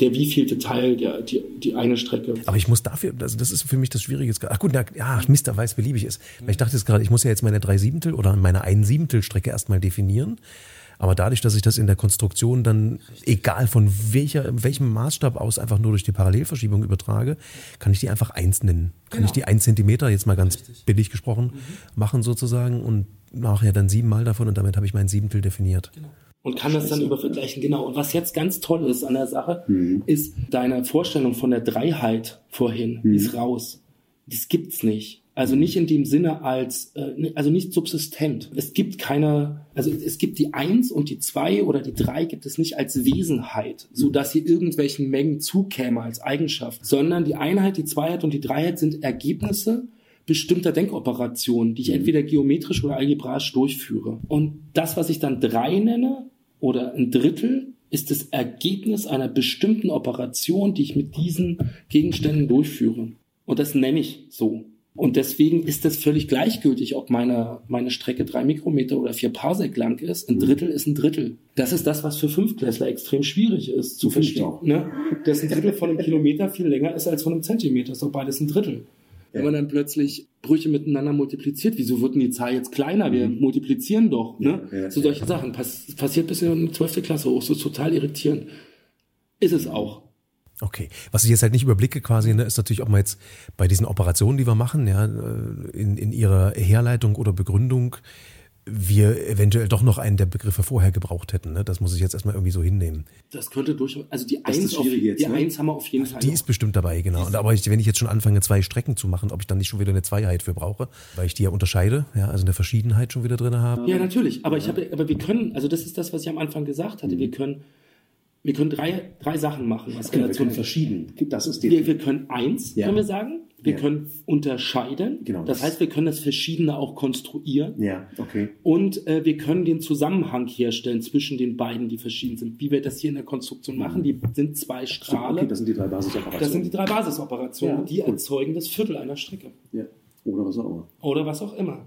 der wievielte Teil, der, die, die eine Strecke. Aber ich muss dafür, also das ist für mich das Schwierige. Ach gut, na, ja, Mist, da weiß beliebig ist. Weil ich dachte jetzt gerade, ich muss ja jetzt meine drei Siebentel oder meine ein Siebentel Strecke erstmal definieren. Aber dadurch, dass ich das in der Konstruktion dann, egal von welcher, welchem Maßstab aus, einfach nur durch die Parallelverschiebung übertrage, kann ich die einfach eins nennen. Kann Genau. ich die ein Zentimeter, jetzt mal ganz billig gesprochen, machen sozusagen und mache ja dann siebenmal davon und damit habe ich mein Siebentel definiert. Und kann das dann übervergleichen. Genau. Und was jetzt ganz toll ist an der Sache, ist deine Vorstellung von der Dreiheit vorhin, die ist raus. Das gibt's nicht. Also nicht in dem Sinne als, äh, also nicht subsistent. Es gibt keine, also es gibt die Eins und die Zwei oder die Drei gibt es nicht als Wesenheit, so dass sie irgendwelchen Mengen zukäme als Eigenschaft, sondern die Einheit, die Zweiheit und die Dreiheit sind Ergebnisse bestimmter Denkoperationen, die ich entweder geometrisch oder algebraisch durchführe. Und das, was ich dann drei nenne oder ein Drittel, ist das Ergebnis einer bestimmten Operation, die ich mit diesen Gegenständen durchführe. Und das nenne ich so. Und deswegen ist das völlig gleichgültig, ob meine, meine Strecke drei Mikrometer oder vier Parsec lang ist. Ein Drittel ist ein Drittel. Das ist das, was für Fünftklässler extrem schwierig ist zu verstehen. Ne? Dass ein Drittel von einem Kilometer viel länger ist als von einem Zentimeter. Ist doch beides ein Drittel. Wenn man dann plötzlich Brüche miteinander multipliziert, wieso wird denn die Zahl jetzt kleiner? Wir multiplizieren doch. Ne? Ja, ja, so solche Sachen. Pass passiert bis in die 12. Klasse hoch. So total irritierend. Ist es auch. Okay. Was ich jetzt halt nicht überblicke quasi, ne, ist natürlich, ob man jetzt bei diesen Operationen, die wir machen, ja, in, in ihrer Herleitung oder Begründung, wir eventuell doch noch einen der Begriffe vorher gebraucht hätten. Ne? Das muss ich jetzt erstmal irgendwie so hinnehmen. Das könnte durchaus, also die Das Eins, auf, jetzt, die ne? Eins haben wir auf jeden Fall. Die noch. ist bestimmt dabei, genau. Und aber ich, wenn ich jetzt schon anfange, zwei Strecken zu machen, ob ich dann nicht schon wieder eine Zweiheit für brauche, weil ich die ja unterscheide, ja, also eine Verschiedenheit schon wieder drin habe. Ja, natürlich. Aber ich habe, aber wir können, also das ist das, was ich am Anfang gesagt hatte. Wir können, wir können drei, drei Sachen machen, was wir Relation können verschieden. Das ist die. Wir, wir können eins, Ja. können wir sagen. Wir Ja. können unterscheiden. Genau, Das das- heißt, wir können das Verschiedene auch konstruieren. ja, okay. Und äh, wir können den Zusammenhang herstellen zwischen den beiden, die verschieden sind. Wie wir das hier in der Konstruktion machen, die sind zwei So, Strahle. okay, das sind die drei Basisoperationen. das sind die drei Basisoperationen. Ja, die cool. erzeugen das Viertel einer Strecke. ja. Oder was auch immer. Oder was auch immer.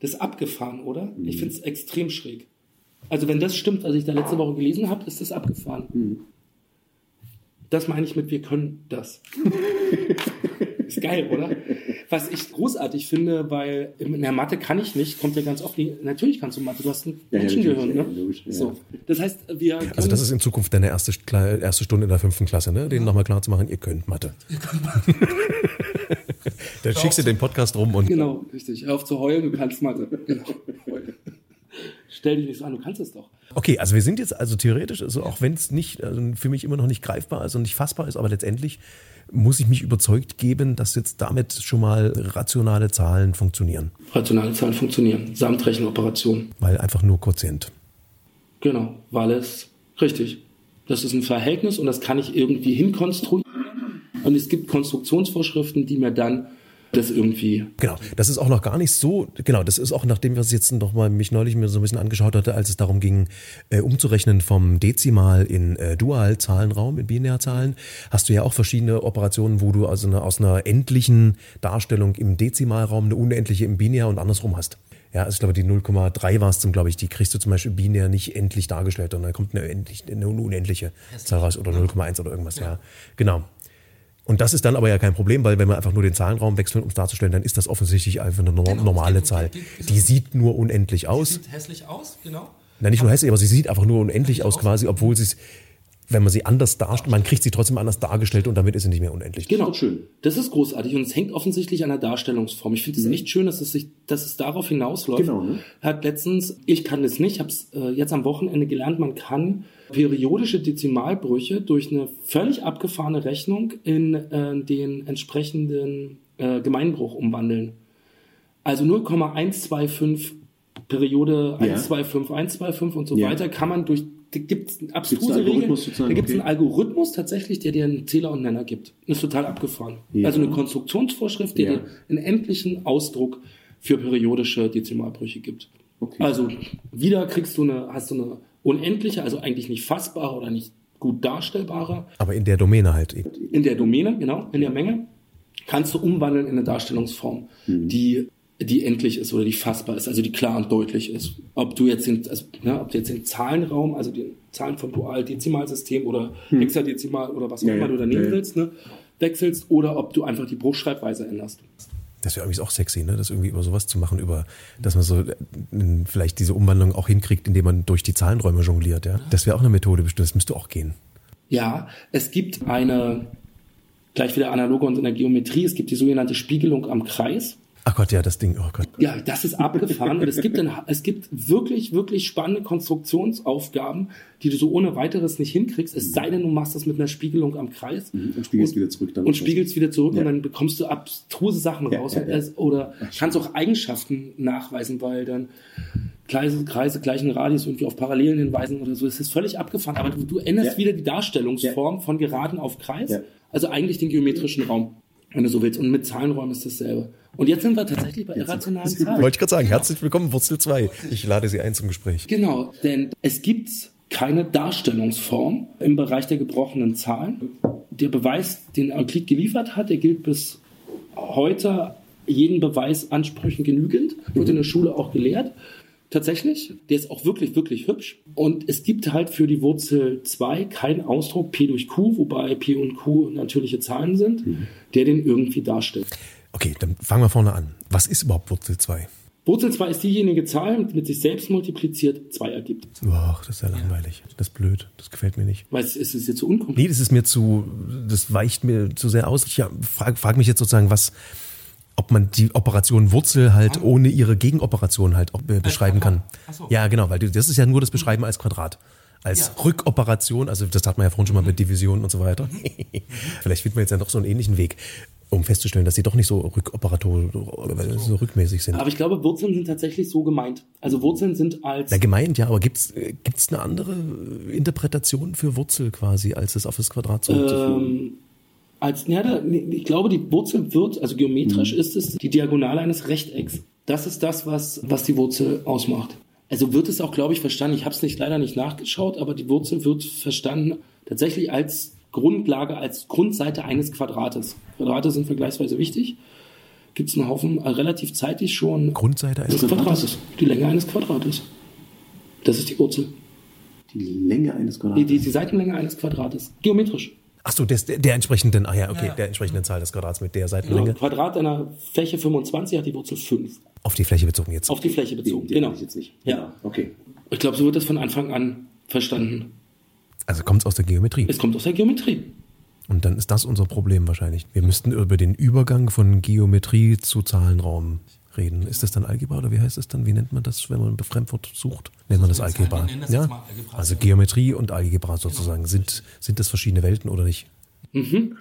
Das ist abgefahren, oder? Mhm. Ich finde es extrem schräg. Also wenn das stimmt, was ich da letzte Woche gelesen habe, ist das abgefahren. Mhm. Das meine ich mit, wir können das. (laughs) ist geil, oder? Was ich großartig finde, weil in der Mathe kann ich nicht, kommt ja ganz oft, die, natürlich kannst du Mathe, du hast ein Ja, ja, Menschengehirn, natürlich, ne? ja, logisch, ja. So. Das heißt, wir können, Also das ist in Zukunft deine erste, erste Stunde in der fünften Klasse, ne? denen nochmal klar zu machen, ihr könnt Mathe. (laughs) (laughs) Dann schickst du den Podcast rum und Genau, richtig. Hör auf zu heulen, du kannst Mathe. Genau. Stell dich nicht so an, du kannst es doch. Okay, also wir sind jetzt also theoretisch, also auch wenn es nicht also für mich immer noch nicht greifbar ist und nicht fassbar ist, aber letztendlich muss ich mich überzeugt geben, dass jetzt damit schon mal rationale Zahlen funktionieren, Rationale Zahlen funktionieren. Samtrechenoperationen. weil einfach nur Quotient. Genau, weil es richtig. Das ist ein Verhältnis und das kann ich irgendwie hinkonstruieren. Und es gibt Konstruktionsvorschriften, die mir dann das irgendwie. Genau, das ist auch noch gar nicht so, genau, das ist auch, nachdem wir es jetzt noch mal mich neulich mir so ein bisschen angeschaut hatte, als es darum ging, äh, umzurechnen vom Dezimal in äh, Dualzahlenraum, in Binärzahlen, hast du ja auch verschiedene Operationen, wo du also eine, aus einer endlichen Darstellung im Dezimalraum eine unendliche im Binär und andersrum hast. Ja, also ich glaube, die 0,3 war es zum, glaube ich, die kriegst du zum Beispiel binär nicht endlich dargestellt und dann kommt eine, endlich, eine unendliche Zahl raus oder 0,1 oder irgendwas, ja. Genau. Und das ist dann aber ja kein Problem, weil wenn wir einfach nur den Zahlenraum wechseln, um es darzustellen, dann ist das offensichtlich einfach eine norm- normale Zahl. Die sieht nur unendlich aus. hässlich aus, genau. Na, nicht nur hässlich, aber sie sieht einfach nur unendlich aus quasi, obwohl sie es wenn man sie anders darstellt, man kriegt sie trotzdem anders dargestellt und damit ist sie nicht mehr unendlich. Genau. schön. Das ist großartig und es hängt offensichtlich an der Darstellungsform. Ich finde es echt schön, dass es sich, dass es darauf hinausläuft. Genau, ne? Hat letztens, ich kann das nicht, habe es äh, jetzt am Wochenende gelernt, man kann periodische Dezimalbrüche durch eine völlig abgefahrene Rechnung in äh, den entsprechenden äh, Gemeinbruch umwandeln. Also 0,125 Periode Ja. 125, 125 und so Ja. weiter kann man durch gibt es eine abstruse einen Regel. Da gibt es Okay. einen Algorithmus tatsächlich, der dir einen Zähler und Nenner gibt. Das ist total abgefahren. Ja. Also eine Konstruktionsvorschrift, die Ja. dir einen endlichen Ausdruck für periodische Dezimalbrüche gibt. Okay. Also wieder kriegst du eine, hast du eine unendliche, also eigentlich nicht fassbare oder nicht gut darstellbare Aber in der Domäne halt eben. in der Domäne, genau, in der Menge, kannst du umwandeln in eine Darstellungsform, die, die endlich ist oder die fassbar ist, also die klar und deutlich ist. Ob du jetzt den, also, ne, ob du jetzt den Zahlenraum, also die Zahlen vom Dual-Dezimalsystem oder Hexadezimal oder was auch Ja, immer du da nehmen ja, ja. willst, ne, wechselst oder ob du einfach die Bruchschreibweise änderst. Das wäre übrigens auch sexy, ne? Das irgendwie über sowas zu machen, über, dass man so äh, vielleicht diese Umwandlung auch hinkriegt, indem man durch die Zahlenräume jongliert, ja. Das wäre auch eine Methode bestimmt. Das müsste auch gehen. Ja, es gibt eine, gleich wieder analoge und in der Geometrie, es gibt die sogenannte Spiegelung am Kreis. Ach Gott, ja, das Ding, oh Gott. Ja, das ist abgefahren und es gibt, ein, es gibt wirklich, wirklich spannende Konstruktionsaufgaben, die du so ohne weiteres nicht hinkriegst, es sei denn, du machst das mit einer Spiegelung am Kreis. Und spiegelst wieder zurück dann. Und spiegelst wieder zurück Ja. und dann bekommst du abstruse Sachen Ja, raus. ja, und ja. es- Oder kannst auch Eigenschaften nachweisen, weil dann Kreise, Kreise gleichen Radius irgendwie auf Parallelen hinweisen oder so. Es ist völlig abgefahren. Aber du, du änderst Ja. wieder die Darstellungsform von geraden auf Kreis. Ja. Also eigentlich den geometrischen Raum, wenn du so willst. Und mit Zahlenräumen ist dasselbe. Und jetzt sind wir tatsächlich bei irrationalen Zahlen. Wollte ich gerade sagen, herzlich willkommen, Wurzel 2. Ich lade Sie ein zum Gespräch. Genau, denn es gibt keine Darstellungsform im Bereich der gebrochenen Zahlen. Der Beweis, den Euklid geliefert hat, der gilt bis heute jeden Beweisansprüchen genügend, wird in der Schule auch gelehrt. Tatsächlich, der ist auch wirklich, wirklich hübsch. Und es gibt halt für die Wurzel 2 keinen Ausdruck P durch Q, wobei P und Q natürliche Zahlen sind, der den irgendwie darstellt. Okay, dann fangen wir vorne an. Was ist überhaupt Wurzel 2? Wurzel 2 ist diejenige Zahl, die mit sich selbst multipliziert 2 ergibt. Ach, das ist ja langweilig. Das ist blöd. Das gefällt mir nicht. Weil es ist es jetzt so unkompliziert. Nee, das ist mir zu, das weicht mir zu sehr aus. Ich frage frag mich jetzt sozusagen, was, ob man die Operation Wurzel halt ohne ihre Gegenoperation halt auch be beschreiben kann. Ja, genau, weil das ist ja nur das Beschreiben als Quadrat. Als Rückoperation, also das hat man ja vorhin schon mal mit Divisionen und so weiter. (laughs) Vielleicht finden wir jetzt ja doch so einen ähnlichen Weg, um festzustellen, dass sie doch nicht so Rückoperator so rückmäßig sind. Aber ich glaube, Wurzeln sind tatsächlich so gemeint. Also Wurzeln sind als Na, gemeint, ja, aber gibt's äh, gibt's eine andere Interpretation für Wurzel quasi, als es auf das Quadrat zurückzuführen? ähm, als ja, da, ich glaube, die Wurzel wird, also geometrisch ist es die Diagonale eines Rechtecks. Das ist das, was was die Wurzel ausmacht. Also wird es auch, glaube ich, verstanden. Ich habe es nicht leider nicht nachgeschaut, aber die Wurzel wird verstanden tatsächlich als Grundlage, als Grundseite eines Quadrates. Quadrate sind vergleichsweise wichtig. Gibt es einen Haufen äh, relativ zeitig schon Grundseite eines Quadrates. Die Länge eines Quadrates. Das ist die Wurzel. Die Länge eines Die, Quadrats. die, die Seitenlänge eines Quadrates. Geometrisch. Ach so, des, der, der entsprechenden, ah ja, okay, der entsprechenden Zahl des Quadrats mit der Seitenlänge. Quadrat einer Fläche 25 hat die Wurzel 5. Auf die Fläche bezogen jetzt. Auf die Fläche Die, bezogen. die genau. kenn ich jetzt nicht. Ja. Okay. Ich glaube, so wird das von Anfang an verstanden. Also kommt es aus der Geometrie. Es kommt aus der Geometrie. Und dann ist das unser Problem wahrscheinlich. Wir müssten über den Übergang von Geometrie zu Zahlenraum reden. Ist das dann Algebra oder wie heißt das dann? Wie nennt man das, wenn man ein Fremdwort sucht? Nennt man das Algebra? Ja? Also Geometrie und Algebra sozusagen. Sind, sind das verschiedene Welten oder nicht? (laughs)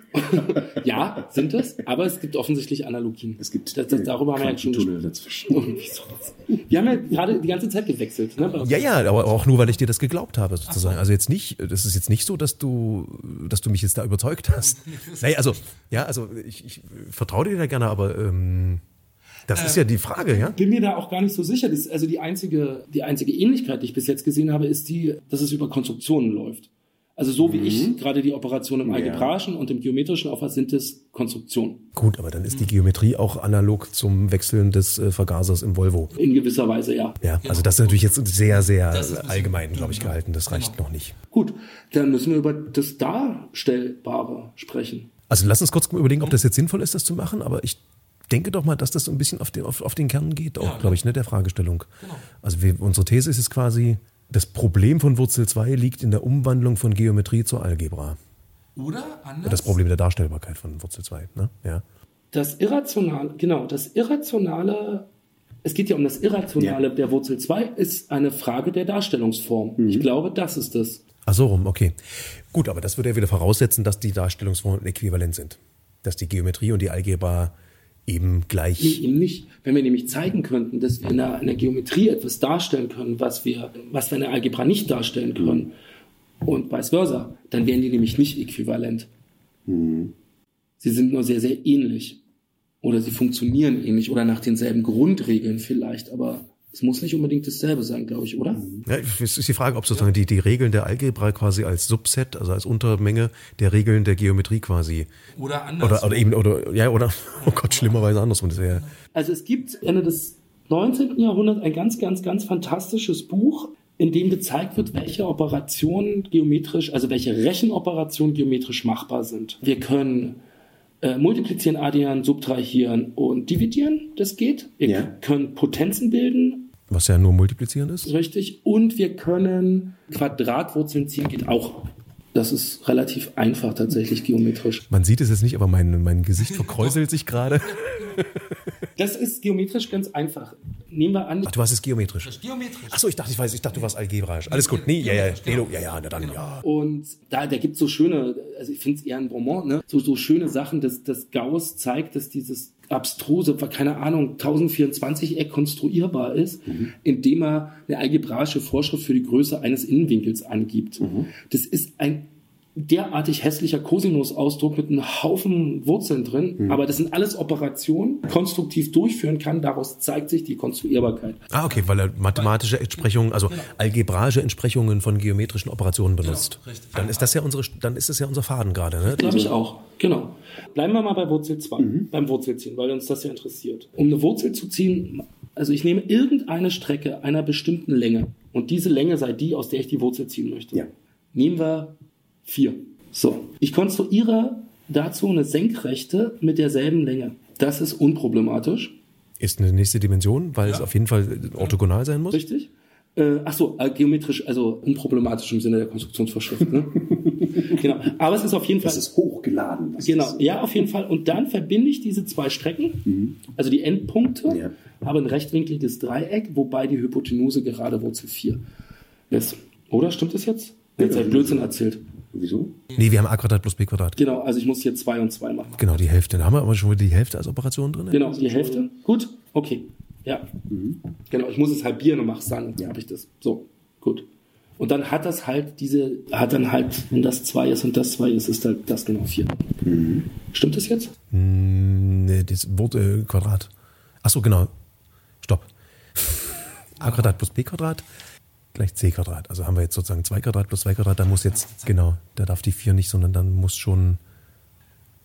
Ja, sind es, aber es gibt offensichtlich Analogien. Es gibt das, das, darüber haben wir ja schon gesprochen. (laughs) Wir haben ja gerade die ganze Zeit gewechselt. Ne? Ja, ja, aber auch nur, weil ich dir das geglaubt habe, sozusagen. Also jetzt nicht, das ist jetzt nicht so, dass du, dass du mich jetzt da überzeugt hast. (laughs) Naja, also, ja, also ich, ich vertraue dir da gerne, aber ähm, das ist ja die Frage, ja? bin mir da auch gar nicht so sicher. Das, also die einzige, die einzige Ähnlichkeit, die ich bis jetzt gesehen habe, ist die, dass es über Konstruktionen läuft. Also so wie ich gerade die Operation im Algebraischen und im Geometrischen auffasse, sind es Konstruktionen. Gut, aber dann ist die Geometrie auch analog zum Wechseln des äh, Vergasers im Volvo. In gewisser Weise, ja. Ja, also das ist natürlich jetzt sehr, sehr allgemein, glaube ich, gehalten. Das reicht noch nicht. Gut, dann müssen wir über das Darstellbare sprechen. Also lass uns kurz überlegen, ob das jetzt sinnvoll ist, das zu machen, aber ich denke doch mal, dass das so ein bisschen auf den, auf, auf den Kern geht, auch, Ja, glaube ich, ne, der Fragestellung. Also wir, unsere These ist es quasi, Das Problem von Wurzel 2 liegt in der Umwandlung von Geometrie zur Algebra. Oder anders? Das Problem der Darstellbarkeit von Wurzel 2. Ne? Ja. Das Irrationale, genau, das Irrationale, es geht ja um das Irrationale Ja. der Wurzel 2, ist eine Frage der Darstellungsform. Ich glaube, das ist es. Ach so rum, okay. Gut, aber das würde ja wieder voraussetzen, dass die Darstellungsformen äquivalent sind. Dass die Geometrie und die Algebra eben Nee, gleich. eben nicht. Wenn wir nämlich zeigen könnten, dass wir in der, in der Geometrie etwas darstellen können, was wir, was wir in der Algebra nicht darstellen können, und vice versa, dann wären die nämlich nicht äquivalent. Sie sind nur sehr, sehr ähnlich. Oder sie funktionieren ähnlich oder nach denselben Grundregeln vielleicht, aber es muss nicht unbedingt dasselbe sein, glaube ich, oder? Ja, es ist die Frage, ob sozusagen die, die Regeln der Algebra quasi als Subset, also als Untermenge der Regeln der Geometrie quasi. Oder anders. Oder, oder eben, oder, ja, oder, (laughs) oh Gott, schlimmerweise andersrum. Das wäre, Also es gibt Ende des 19. Jahrhunderts ein ganz, ganz, ganz fantastisches Buch, in dem gezeigt wird, welche Operationen geometrisch, also welche Rechenoperationen geometrisch machbar sind. Wir können äh, multiplizieren, addieren, subtrahieren und dividieren, das geht. Wir Ja. können Potenzen bilden, was ja nur multiplizieren ist. richtig. Und wir können Quadratwurzeln ziehen, geht auch. Das ist relativ einfach tatsächlich geometrisch. Man sieht es jetzt nicht, aber mein, mein Gesicht verkräuselt sich gerade. Das ist geometrisch ganz einfach. Nehmen wir an, Ach, du hast es geometrisch. Das ist geometrisch. Ach so, ich dachte, ich weiß, ich dachte, du warst algebraisch. Alles gut. Nee, ja, ja, nee, du- ja, ja, na dann, ja. Und da, da gibt es so schöne, also ich finde es eher ein Bonbon, ne? so, so schöne Sachen, dass, dass Gauss zeigt, dass dieses abstruse, keine Ahnung, 1024-Eck konstruierbar ist, indem er eine algebraische Vorschrift für die Größe eines Innenwinkels angibt. Das ist ein derartig hässlicher Cosinus-Ausdruck mit einem Haufen Wurzeln drin, aber das sind alles Operationen, konstruktiv durchführen kann, daraus zeigt sich die Konstruierbarkeit. Ah, okay, weil er mathematische Entsprechungen, also algebraische Entsprechungen von geometrischen Operationen benutzt. richtig. Dann ist das ja unsere, dann ist das ja unser Faden gerade, ne? Glaube ich auch. Genau. Bleiben wir mal bei Wurzel 2, beim Wurzelziehen, weil uns das ja interessiert. Um eine Wurzel zu ziehen, also ich nehme irgendeine Strecke einer bestimmten Länge und diese Länge sei die, aus der ich die Wurzel ziehen möchte. Ja. Nehmen wir 4. So. Ich konstruiere dazu eine Senkrechte mit derselben Länge. Das ist unproblematisch. Ist eine nächste Dimension, weil es auf jeden Fall orthogonal sein muss. Richtig? Äh, ach so, äh, geometrisch, also unproblematisch im Sinne der Konstruktionsvorschrift. Ne? (laughs) genau. Aber es ist auf jeden Fall. Das ist hochgeladen. Das Genau, Ist, ja, auf jeden Fall. Und dann verbinde ich diese zwei Strecken, also die Endpunkte, Ja. habe ein rechtwinkliges Dreieck, wobei die Hypotenuse gerade Wurzel 4 ist. Oder stimmt das jetzt? Jetzt habe ich Blödsinn erzählt. Wieso? Nee, wir haben a Quadrat plus b Quadrat. Genau, also ich muss hier 2 und 2 machen. Genau, die Hälfte. Da haben wir aber schon wieder die Hälfte als Operation drin. Genau, die Hälfte. Gut, okay. Ja. Genau, ich muss es halbieren und mache es dann, Ja. habe ich das. So, gut. Und dann hat das halt diese, hat dann halt, wenn das 2 ist und das 2 ist, ist halt das genau 4. Stimmt das jetzt? Nee, das Wort, äh, Quadrat. Ach so, genau. Stopp. (laughs) a Quadrat plus b Quadrat gleich c Quadrat. Also haben wir jetzt sozusagen 2 Quadrat plus 2 Quadrat. Da muss jetzt, genau, da darf die 4 nicht, sondern dann muss schon,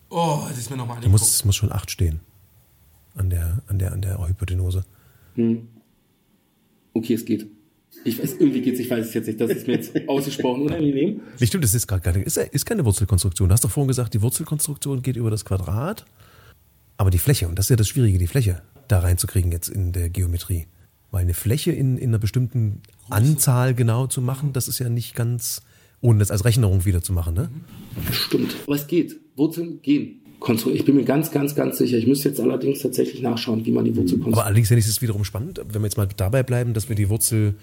Oh, das ist mir nochmal da muss, muss schon 8 stehen. An der, an der, an der Hypotenuse. Okay, es geht. Ich weiß, irgendwie geht's, ich weiß es jetzt nicht. Das ist mir jetzt (laughs) ausgesprochen unangenehm. Nee, stimmt, das ist gerade keine, ist, ist keine Wurzelkonstruktion. Du hast doch vorhin gesagt, die Wurzelkonstruktion geht über das Quadrat. Aber die Fläche, und das ist ja das Schwierige, die Fläche da reinzukriegen jetzt in der Geometrie. Weil eine Fläche in, in einer bestimmten Anzahl genau zu machen, das ist ja nicht ganz, ohne das als Rechnung wieder zu machen, ne? Stimmt. Aber es geht. Wurzeln gehen. Ich bin mir ganz, ganz, ganz sicher. Ich müsste jetzt allerdings tatsächlich nachschauen, wie man die Wurzel Aber konstruiert. allerdings finde ich es wiederum spannend, wenn wir jetzt mal dabei bleiben, dass wir die Wurzel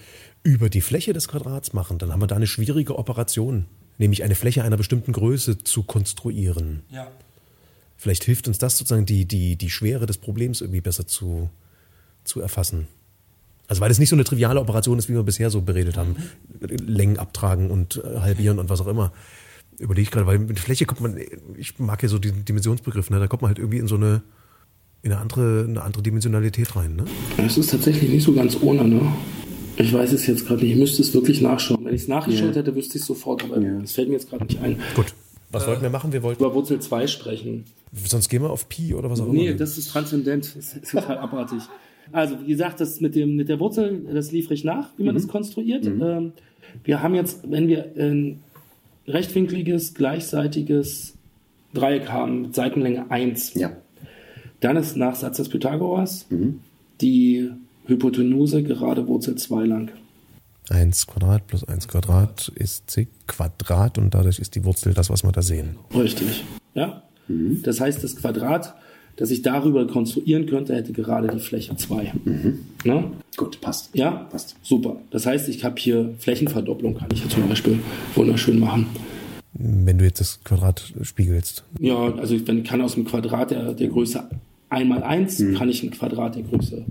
über die Fläche des Quadrats machen, dann haben wir da eine schwierige Operation, nämlich eine Fläche einer bestimmten Größe zu konstruieren. Ja. Vielleicht hilft uns das sozusagen, die, die, die Schwere des Problems irgendwie besser zu, zu erfassen. Also weil es nicht so eine triviale Operation ist, wie wir bisher so beredet haben. Längen abtragen und äh, halbieren und was auch immer. Überlege ich gerade, weil mit Fläche kommt man, ich mag ja so den Dimensionsbegriff, ne? da kommt man halt irgendwie in so eine, in eine andere, eine andere Dimensionalität rein. Ne? Es ist tatsächlich nicht so ganz ohne, ne? Ich weiß es jetzt gerade nicht. Ich müsste es wirklich nachschauen. Wenn ich es nachgeschaut Ja. hätte, wüsste ich es sofort. Aber es fällt mir jetzt gerade nicht ein. Gut. Was wollten wir machen? Wir wollten, Über Wurzel 2 sprechen. sonst gehen wir auf Pi oder was auch Nee, immer. das ist transzendent. Das ist total abartig. Also, wie gesagt, das mit, dem, mit der Wurzel, das liefere ich nach, wie man das konstruiert. Ähm, wir haben jetzt, wenn wir ein rechtwinkliges, gleichseitiges Dreieck haben mit Seitenlänge 1, Ja. dann ist nach Satz des Pythagoras die Hypotenuse gerade Wurzel 2 lang. 1 Quadrat plus 1 Quadrat ist c Quadrat und dadurch ist die Wurzel das, was wir da sehen. Richtig. Ja? Das heißt, das Quadrat, das ich darüber konstruieren könnte, hätte gerade die Fläche 2. Ne? Gut, passt. Ja? Passt. Super. Das heißt, ich habe hier Flächenverdopplung, kann ich hier zum Beispiel wunderschön machen. Wenn du jetzt das Quadrat spiegelst. Ja, also ich kann aus dem Quadrat der, der Größe 1 mal 1, kann ich ein Quadrat der Größe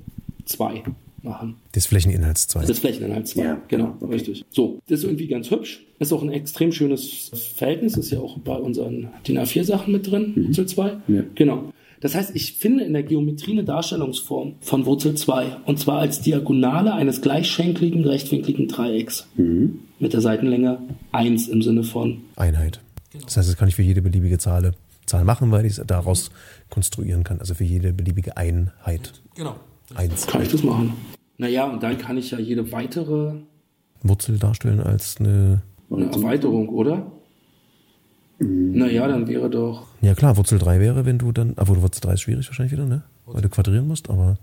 2 machen. Das Flächeninhalts 2. Das Flächeninhalt 2. Ja, genau, okay. richtig. So, das ist irgendwie ganz hübsch. Ist auch ein extrem schönes Verhältnis. Ist ja auch bei unseren DIN A4-Sachen mit drin, Wurzel 2. Ja. Genau. Das heißt, ich finde in der Geometrie eine Darstellungsform von Wurzel 2. Und zwar als Diagonale eines gleichschenkligen, rechtwinkligen Dreiecks. Mit der Seitenlänge 1 im Sinne von. Einheit. Das heißt, das kann ich für jede beliebige Zahl, Zahl machen, weil ich es daraus konstruieren kann. Also für jede beliebige Einheit. Genau. Eins. Kann ich das machen? Naja, und dann kann ich ja jede weitere Wurzel darstellen als eine. eine Erweiterung, oder? Naja, dann wäre doch. Ja klar, Wurzel 3 wäre, wenn du dann. Aber Wurzel 3 ist schwierig wahrscheinlich wieder, ne? Weil du quadrieren musst, aber.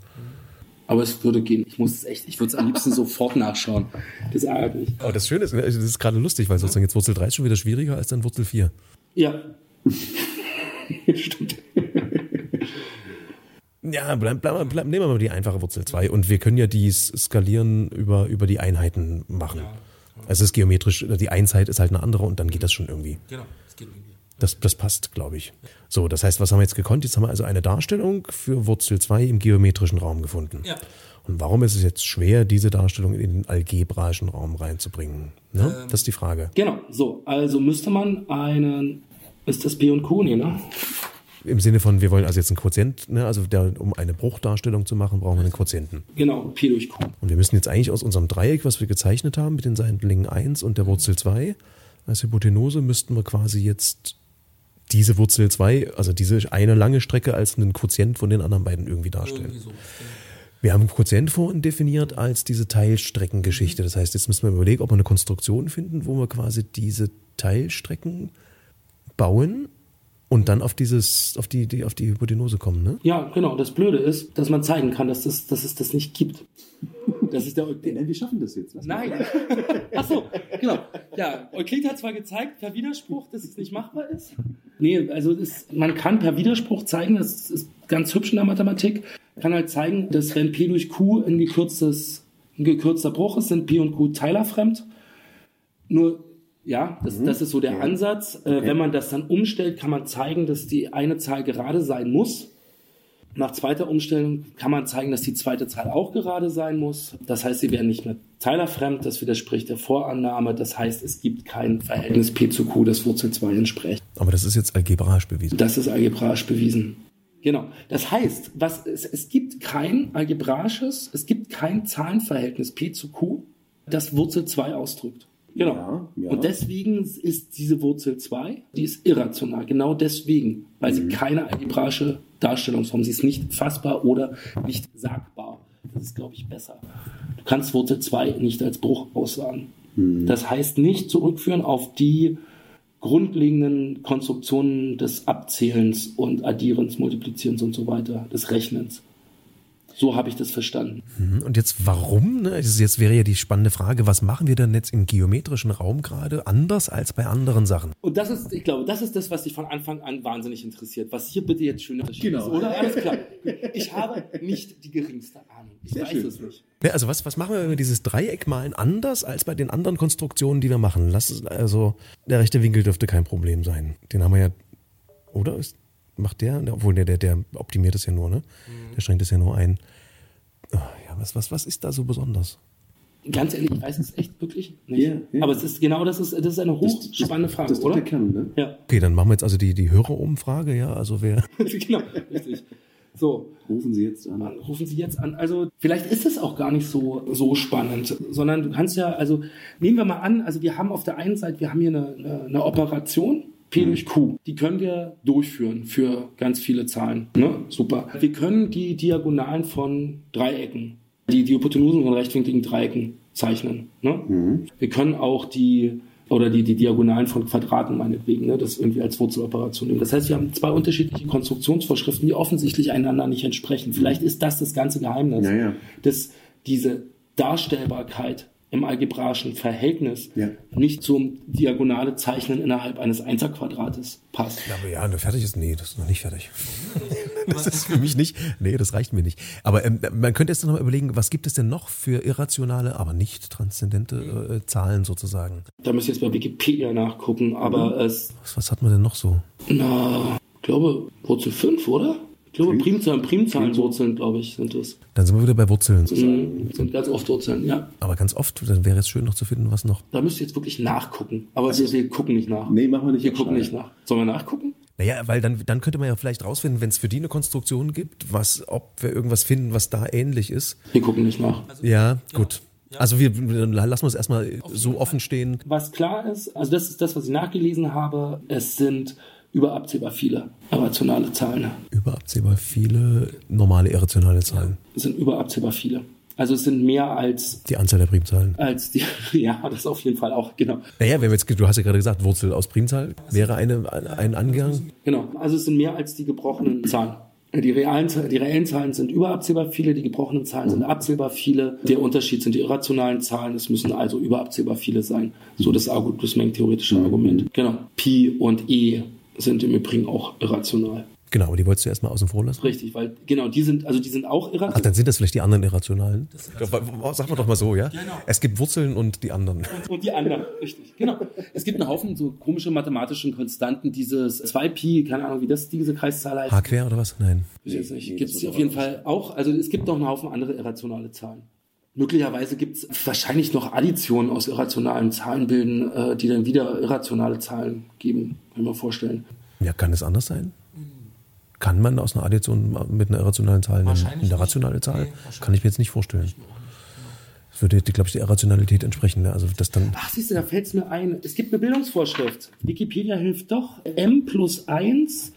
Aber es würde gehen. Ich muss es echt, ich würde es am liebsten sofort nachschauen. Das ärgert mich. Aber das Schöne ist, das ist gerade lustig, weil sozusagen jetzt Wurzel 3 ist schon wieder schwieriger als dann Wurzel 4. Ja. (laughs) Stimmt. Ja, bleib, bleib, bleib, nehmen wir mal die einfache Wurzel 2 und wir können ja die skalieren über, über die Einheiten machen. Also es ist geometrisch, die Einheit ist halt eine andere und dann geht das schon irgendwie. Genau. Das geht irgendwie. Das, das passt, glaube ich. So, das heißt, was haben wir jetzt gekonnt? Jetzt haben wir also eine Darstellung für Wurzel 2 im geometrischen Raum gefunden. Ja. Und warum ist es jetzt schwer, diese Darstellung in den algebraischen Raum reinzubringen? Ne? das ist die Frage. Genau. So, also müsste man einen. Ist das P und Q? Nee, ne? Im Sinne von, wir wollen also jetzt einen Quotient, ne? also der, um eine Bruchdarstellung zu machen, brauchen wir einen Quotienten. Genau, P durch Q. Und wir müssen jetzt eigentlich aus unserem Dreieck, was wir gezeichnet haben, mit den Seitenlängen 1 und der Wurzel 2, als Hypotenuse müssten wir quasi jetzt diese Wurzel 2, also diese eine lange Strecke als einen Quotient von den anderen beiden irgendwie darstellen. Irgendwie so. Wir haben einen Quotient vorhin definiert als diese Teilstreckengeschichte. Das heißt, jetzt müssen wir überlegen, ob wir eine Konstruktion finden, wo wir quasi diese Teilstrecken bauen und dann auf dieses, auf die, die auf die Hypotenuse kommen, ne? Ja, genau. Das Blöde ist, dass man zeigen kann, dass, das, dass es das nicht gibt. Das ist der Nein, wir schaffen das jetzt. Lass. Nein. Ach so, genau. Ja, Euklid hat zwar gezeigt per Widerspruch, dass es nicht machbar ist. Nee, also es, man kann per Widerspruch zeigen, das ist ganz hübsch in der Mathematik, kann halt zeigen, dass wenn P durch Q ein gekürztes, ein gekürzter Bruch ist, sind P und Q teilerfremd. Nur, ja, das, das ist so der Ansatz. Äh, Wenn man das dann umstellt, kann man zeigen, dass die eine Zahl gerade sein muss. Nach zweiter Umstellung kann man zeigen, dass die zweite Zahl auch gerade sein muss. Das heißt, sie werden nicht mehr teilerfremd. Das widerspricht der Vorannahme. Das heißt, es gibt kein Verhältnis P zu Q, das Wurzel 2 entspricht. Aber das ist jetzt algebraisch bewiesen. Das ist algebraisch bewiesen. Genau. Das heißt, was, es, es gibt kein algebraisches, es gibt kein Zahlenverhältnis P zu Q, das Wurzel 2 ausdrückt. Genau. Ja, ja. Und deswegen ist diese Wurzel 2, die ist irrational. Genau deswegen, weil sie keine algebraische Darstellungsform, sie ist nicht fassbar oder nicht sagbar. Das ist, glaube ich, besser. Du kannst Wurzel 2 nicht als Bruch aussagen. Das heißt nicht zurückführen auf die grundlegenden Konstruktionen des Abzählens und Addierens, Multiplizierens und so weiter, des Rechnens. So habe ich das verstanden. Und jetzt warum? Ne? Jetzt wäre ja die spannende Frage, was machen wir denn jetzt im geometrischen Raum gerade anders als bei anderen Sachen? Und das ist, ich glaube, das ist das, was dich von Anfang an wahnsinnig interessiert. Was hier bitte jetzt schön unterschieden Genau. ist, oder? Alles klar. Ich habe nicht die geringste Ahnung. Ich Sehr weiß schön. es nicht. Ja, also was, was machen wir, wenn wir dieses Dreieck malen anders als bei den anderen Konstruktionen, die wir machen? Lass es, also der rechte Winkel dürfte kein Problem sein. Den haben wir ja, oder? Ist, macht der? Obwohl der, der, der optimiert es ja nur, ne? Der schränkt es ja nur ein. Ah, Ja, was, was, was ist da so besonders? Ganz ehrlich, ich weiß es echt wirklich nicht. Ja, ja. Aber es ist genau das ist, das ist eine hochspannende Frage, Das ist doch oder? der Kern, ne? Ja, Okay, dann machen wir jetzt also die, die Hörerumfrage, ja, also wer, (laughs) genau, richtig. So, Rufen Sie jetzt an. rufen Sie jetzt an. Also vielleicht ist es auch gar nicht so, so spannend, sondern du kannst ja, also nehmen wir mal an, also wir haben auf der einen Seite, wir haben hier eine, eine, eine Operation, P durch Q. Die können wir durchführen für ganz viele Zahlen. Ne? Super. Wir können die Diagonalen von Dreiecken, die, die Hypotenusen von rechtwinkligen Dreiecken zeichnen. Ne? Wir können auch die oder die, die Diagonalen von Quadraten meinetwegen, ne, das irgendwie als Wurzeloperation nehmen. Das heißt, wir haben zwei unterschiedliche Konstruktionsvorschriften, die offensichtlich einander nicht entsprechen. Vielleicht ist das das ganze Geheimnis, Ja, ja. dass diese Darstellbarkeit im algebraischen Verhältnis Ja. nicht zum diagonale Zeichnen innerhalb eines Einserquadrates passt. Ja, aber ja, nur fertig ist, nee, das ist noch nicht fertig. (laughs) Das ist für mich nicht, nee, das reicht mir nicht. Aber ähm, man könnte jetzt noch mal überlegen, was gibt es denn noch für irrationale, aber nicht transzendente äh, Zahlen sozusagen? Da müsst ihr jetzt bei Wikipedia nachgucken, aber es, Was, was hat man denn noch so? na, ich glaube, Wurzel 5, oder? Ich glaube, Primzahlen, Primzahlenwurzeln, glaube ich, sind es. Dann sind wir wieder bei Wurzeln. Mhm, sind ganz oft Wurzeln, ja. Aber ganz oft, dann wäre es schön noch zu finden, was noch. Da müsst ihr jetzt wirklich nachgucken. Aber wir, wir gucken nicht nach. Nee, machen wir nicht. Wir gucken nicht nach. Sollen wir nachgucken? Naja, weil dann, dann könnte man ja vielleicht rausfinden, wenn es für die eine Konstruktion gibt, was, ob wir irgendwas finden, was da ähnlich ist. Wir gucken nicht nach. Ja, gut. Also wir dann lassen wir es erstmal so offen stehen. Was klar ist, also das ist das, was ich nachgelesen habe, es sind überabsehbar viele irrationale Zahlen. Überabsehbar viele normale irrationale Zahlen. Es sind überabsehbar viele. Also es sind mehr als, Die Anzahl der Primzahlen. als die, (laughs) ja, das auf jeden Fall auch, genau. Naja, wenn wir jetzt, du hast ja gerade gesagt, Wurzel aus Primzahl wäre eine, ein Angang. Genau. Also es sind mehr als die gebrochenen Zahlen. Die realen, die reellen Zahlen sind überabsehbar viele, die gebrochenen Zahlen sind absehbar viele. Der Unterschied sind die irrationalen Zahlen, es müssen also überabsehbar viele sein. So das, das Mengentheoretische Argument. Genau. Pi und E sind im Übrigen auch irrational. Genau, aber die wolltest du erstmal außen vor lassen. Richtig, weil genau, die sind, also die sind auch Ach, irrational. dann sind das vielleicht die anderen Irrationalen. Sag mal doch mal so, ja? Genau. Es gibt Wurzeln und die anderen. Und die anderen, richtig. Genau. Es gibt einen Haufen so komische mathematischen Konstanten, dieses 2Pi, keine Ahnung, wie das diese Kreiszahl heißt. H quer oder was? Nein. Gibt es auf jeden Fall auch. Also es gibt noch einen Haufen andere irrationale Zahlen. Möglicherweise gibt es wahrscheinlich noch Additionen aus irrationalen Zahlenbilden, äh, die dann wieder irrationale Zahlen geben, kann mir vorstellen. Ja, kann es anders sein? Kann man aus einer Addition mit einer irrationalen Zahl eine, eine nicht. rationale Zahl? Nee, kann ich mir jetzt nicht vorstellen. Das würde, glaube ich, der Irrationalität entsprechen. Ne? Also das dann. Ach, siehst du, da fällt es mir ein. Es gibt eine Bildungsvorschrift. Wikipedia hilft doch. m plus 1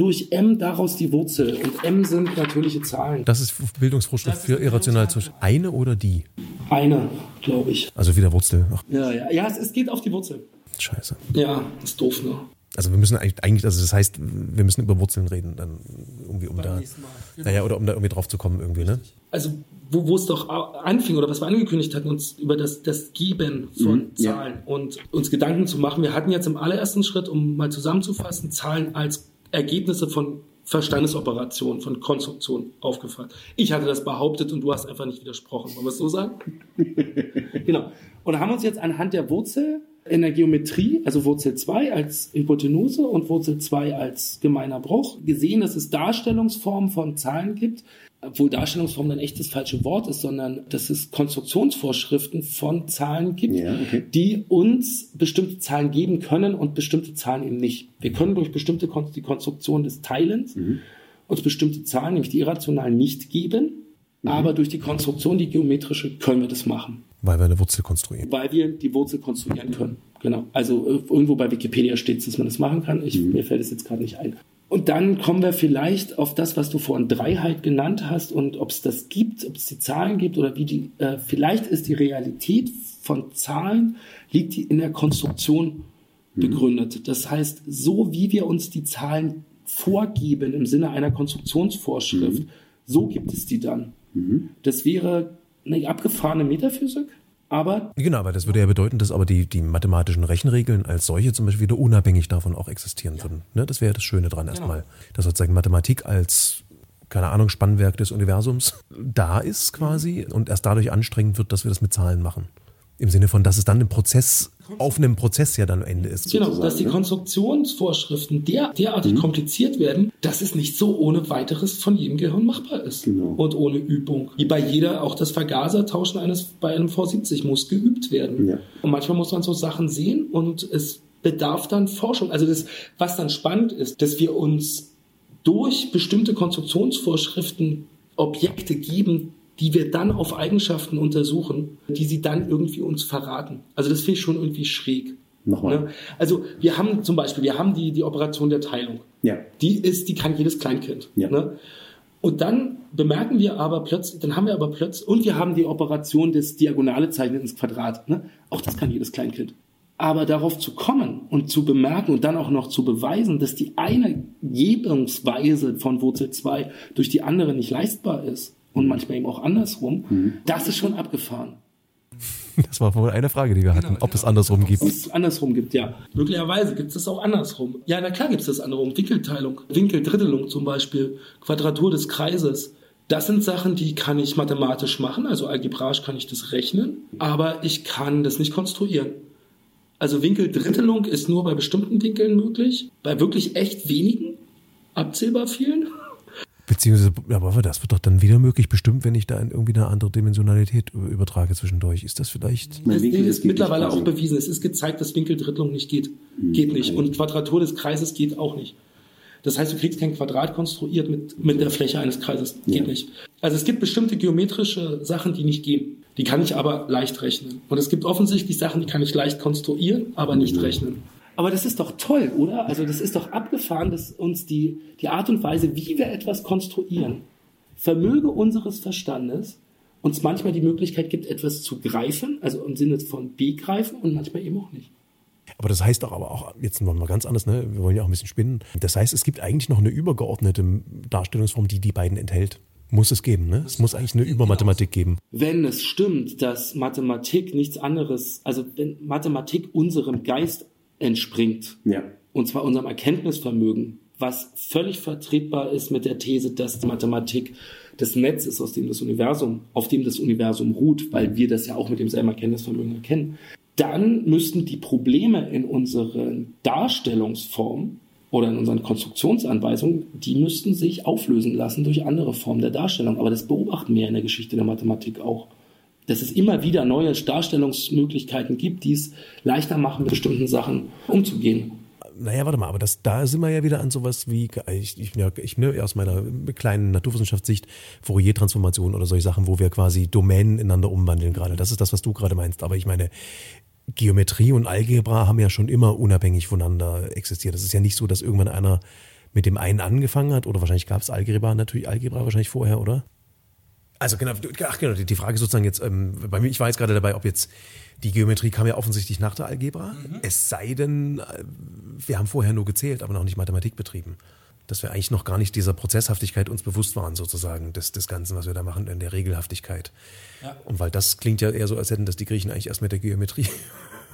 durch m daraus die Wurzel. Und m sind natürliche Zahlen. Das ist Bildungsvorschrift Das ist für Bildungszahl. Zahl. Eine oder die? Eine, glaube ich. Also wieder Wurzel. Ach, Ja, ja, ja, es, es geht auf die Wurzel. scheiße. Ja, ist doof, ne? Also wir müssen eigentlich, eigentlich, also das heißt, wir müssen über Wurzeln reden, dann irgendwie, um da, nächsten Mal. Genau. naja, oder um da irgendwie drauf zu kommen irgendwie, ne? also wo, wo es doch anfing oder was wir angekündigt hatten, uns über das, das Geben von Mhm, ja. Zahlen und uns Gedanken zu machen. Wir hatten jetzt im allerersten Schritt, um mal zusammenzufassen, Zahlen als Ergebnisse von Verstandesoperationen, von Konstruktionen aufgefasst. Ich hatte das behauptet und du hast einfach nicht widersprochen. Wollen wir es so sagen? (laughs) genau. Und haben uns jetzt anhand der Wurzel in der Geometrie, also Wurzel 2 als Hypotenuse und Wurzel 2 als gemeiner Bruch, gesehen, dass es Darstellungsformen von Zahlen gibt, obwohl Darstellungsform dann echt das falsche Wort ist, sondern dass es Konstruktionsvorschriften von Zahlen gibt, Ja, okay. die uns bestimmte Zahlen geben können und bestimmte Zahlen eben nicht. Wir können durch bestimmte Kon die Konstruktion des Teilens uns bestimmte Zahlen, nämlich die irrationalen, nicht geben, aber durch die Konstruktion, die geometrische, können wir das machen Weil wir eine Wurzel konstruieren. weil wir die Wurzel konstruieren können. Genau. Also äh, irgendwo bei Wikipedia steht es, dass man das machen kann. Ich, Mir fällt es jetzt gerade nicht ein. Und dann kommen wir vielleicht auf das, was du vorhin Dreiheit genannt hast und ob es das gibt, ob es die Zahlen gibt oder wie die, äh, vielleicht ist die Realität von Zahlen, liegt die in der Konstruktion begründet. Das heißt, so wie wir uns die Zahlen vorgeben im Sinne einer Konstruktionsvorschrift, so gibt es die dann. Das wäre eine abgefahrene Metaphysik, aber Genau, weil das würde ja bedeuten, dass aber die, die mathematischen Rechenregeln als solche zum Beispiel wieder unabhängig davon auch existieren würden. Ne? Das wäre das Schöne dran erstmal. Dass sozusagen Mathematik als, keine Ahnung, Spannwerk des Universums da ist quasi und erst dadurch anstrengend wird, dass wir das mit Zahlen machen. Im Sinne von, dass es dann im Prozess, auf einem Prozess ja dann am Ende ist. Genau, dass die ne? Konstruktionsvorschriften der, derartig Mhm. kompliziert werden, dass es nicht so ohne weiteres von jedem Gehirn machbar ist. Genau. Und ohne Übung. Wie bei jeder, auch das Vergasertauschen eines bei einem V70 muss geübt werden. Ja. Und manchmal muss man so Sachen sehen und es bedarf dann Forschung. Also das, was dann spannend ist, dass wir uns durch bestimmte Konstruktionsvorschriften Objekte geben, die wir dann auf Eigenschaften untersuchen, die sie dann irgendwie uns verraten. Also das finde ich schon irgendwie schräg. Nochmal. Ne? Also wir haben zum Beispiel, wir haben die, die Operation der Teilung. Ja. Die ist, die kann jedes Kleinkind. Ja. Ne? Und dann bemerken wir aber plötzlich, dann haben wir aber plötzlich, und wir haben die Operation des Diagonale Zeichnen ins Quadrat. Ne? Auch das kann jedes Kleinkind. Aber darauf zu kommen und zu bemerken und dann auch noch zu beweisen, dass die eine Gebungsweise von Wurzel 2 durch die andere nicht leistbar ist und manchmal eben auch andersrum, das ist schon abgefahren. Das war wohl eine Frage, die wir hatten, ob es andersrum gibt. Ob es andersrum gibt, ja. Möglicherweise gibt es das auch andersrum. Ja, na klar gibt es das andersrum. Winkelteilung, Winkeldrittelung zum Beispiel, Quadratur des Kreises. Das sind Sachen, die kann ich mathematisch machen, also algebraisch kann ich das rechnen, aber ich kann das nicht konstruieren. Also Winkeldrittelung ist nur bei bestimmten Winkeln möglich, bei wirklich echt wenigen, abzählbar vielen. Beziehungsweise, aber das wird doch dann wieder möglich, bestimmt, wenn ich da irgendwie eine andere Dimensionalität übertrage zwischendurch. Ist das vielleicht? Das Ding ist mittlerweile auch bewiesen. Es ist gezeigt, dass Winkeldrittelung nicht geht. Mhm. Geht nicht. Und Quadratur des Kreises geht auch nicht. Das heißt, du kriegst kein Quadrat konstruiert mit, mit der Fläche eines Kreises. Geht ja. nicht. Also es gibt bestimmte geometrische Sachen, die nicht gehen. Die kann ich aber leicht rechnen. Und es gibt offensichtlich Sachen, die kann ich leicht konstruieren, aber nicht mhm. rechnen. Aber das ist doch toll, oder? Also das ist doch abgefahren, dass uns die, die Art und Weise, wie wir etwas konstruieren, Vermöge unseres Verstandes uns manchmal die Möglichkeit gibt, etwas zu greifen, also im Sinne von begreifen und manchmal eben auch nicht. Aber das heißt doch aber auch, jetzt noch mal ganz anders, ne? wir wollen ja auch ein bisschen spinnen. Das heißt, es gibt eigentlich noch eine übergeordnete Darstellungsform, die die beiden enthält. Muss es geben, ne? Es muss eigentlich eine Übermathematik geben. Wenn es stimmt, dass Mathematik nichts anderes, also wenn Mathematik unserem Geist entspringt, ja. und zwar unserem Erkenntnisvermögen, was völlig vertretbar ist mit der These, dass Mathematik das Netz ist, aus dem das Universum, auf dem das Universum ruht, weil wir das ja auch mit demselben Erkenntnisvermögen erkennen dann müssten die Probleme in unseren Darstellungsformen oder in unseren Konstruktionsanweisungen, die müssten sich auflösen lassen durch andere Formen der Darstellung. Aber das beobachten wir in der Geschichte der Mathematik auch. Dass es immer wieder neue Darstellungsmöglichkeiten gibt, die es leichter machen, mit bestimmten Sachen umzugehen. Naja, warte mal, aber das, da sind wir ja wieder an sowas wie, ich, ich, ich ne, aus meiner kleinen Naturwissenschaftssicht, Fourier-Transformation oder solche Sachen, wo wir quasi Domänen ineinander umwandeln gerade. Das ist das, was du gerade meinst. Aber ich meine, Geometrie und Algebra haben ja schon immer unabhängig voneinander existiert. Es ist ja nicht so, dass irgendwann einer mit dem einen angefangen hat, oder wahrscheinlich gab es Algebra natürlich, Algebra wahrscheinlich vorher, oder? Also genau, ach genau, die Frage ist sozusagen jetzt, ähm, bei mir, ich war jetzt gerade dabei, ob jetzt die Geometrie kam ja offensichtlich nach der Algebra, mhm. es sei denn, äh, wir haben vorher nur gezählt, aber noch nicht Mathematik betrieben. Dass wir eigentlich noch gar nicht dieser Prozesshaftigkeit uns bewusst waren, sozusagen, des, des Ganzen, was wir da machen, in der Regelhaftigkeit. Ja. Und weil das klingt ja eher so, als hätten das die Griechen eigentlich erst mit der Geometrie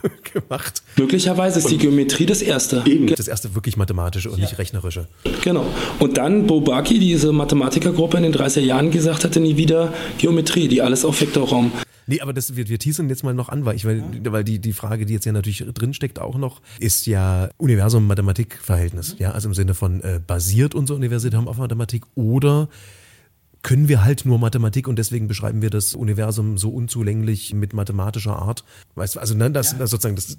(laughs) gemacht. Möglicherweise ist und die Geometrie das erste. Eben. Das erste wirklich mathematische und ja. nicht rechnerische. Genau. Und dann Bobaki, diese Mathematikergruppe in den 30er Jahren gesagt hatte, nie wieder Geometrie, die alles auf Vektorraum. Nee, aber das, wir, wir teasern jetzt mal noch an, weil ich, weil, weil die, die Frage, die jetzt ja natürlich drinsteckt auch noch, ist ja Universum-Mathematik-Verhältnis. Mhm. Ja, also im Sinne von äh, basiert unsere Universität auf Mathematik oder können wir halt nur Mathematik und deswegen beschreiben wir das Universum so unzulänglich mit mathematischer Art. Weißt du, also ne, das, ja. das sozusagen, das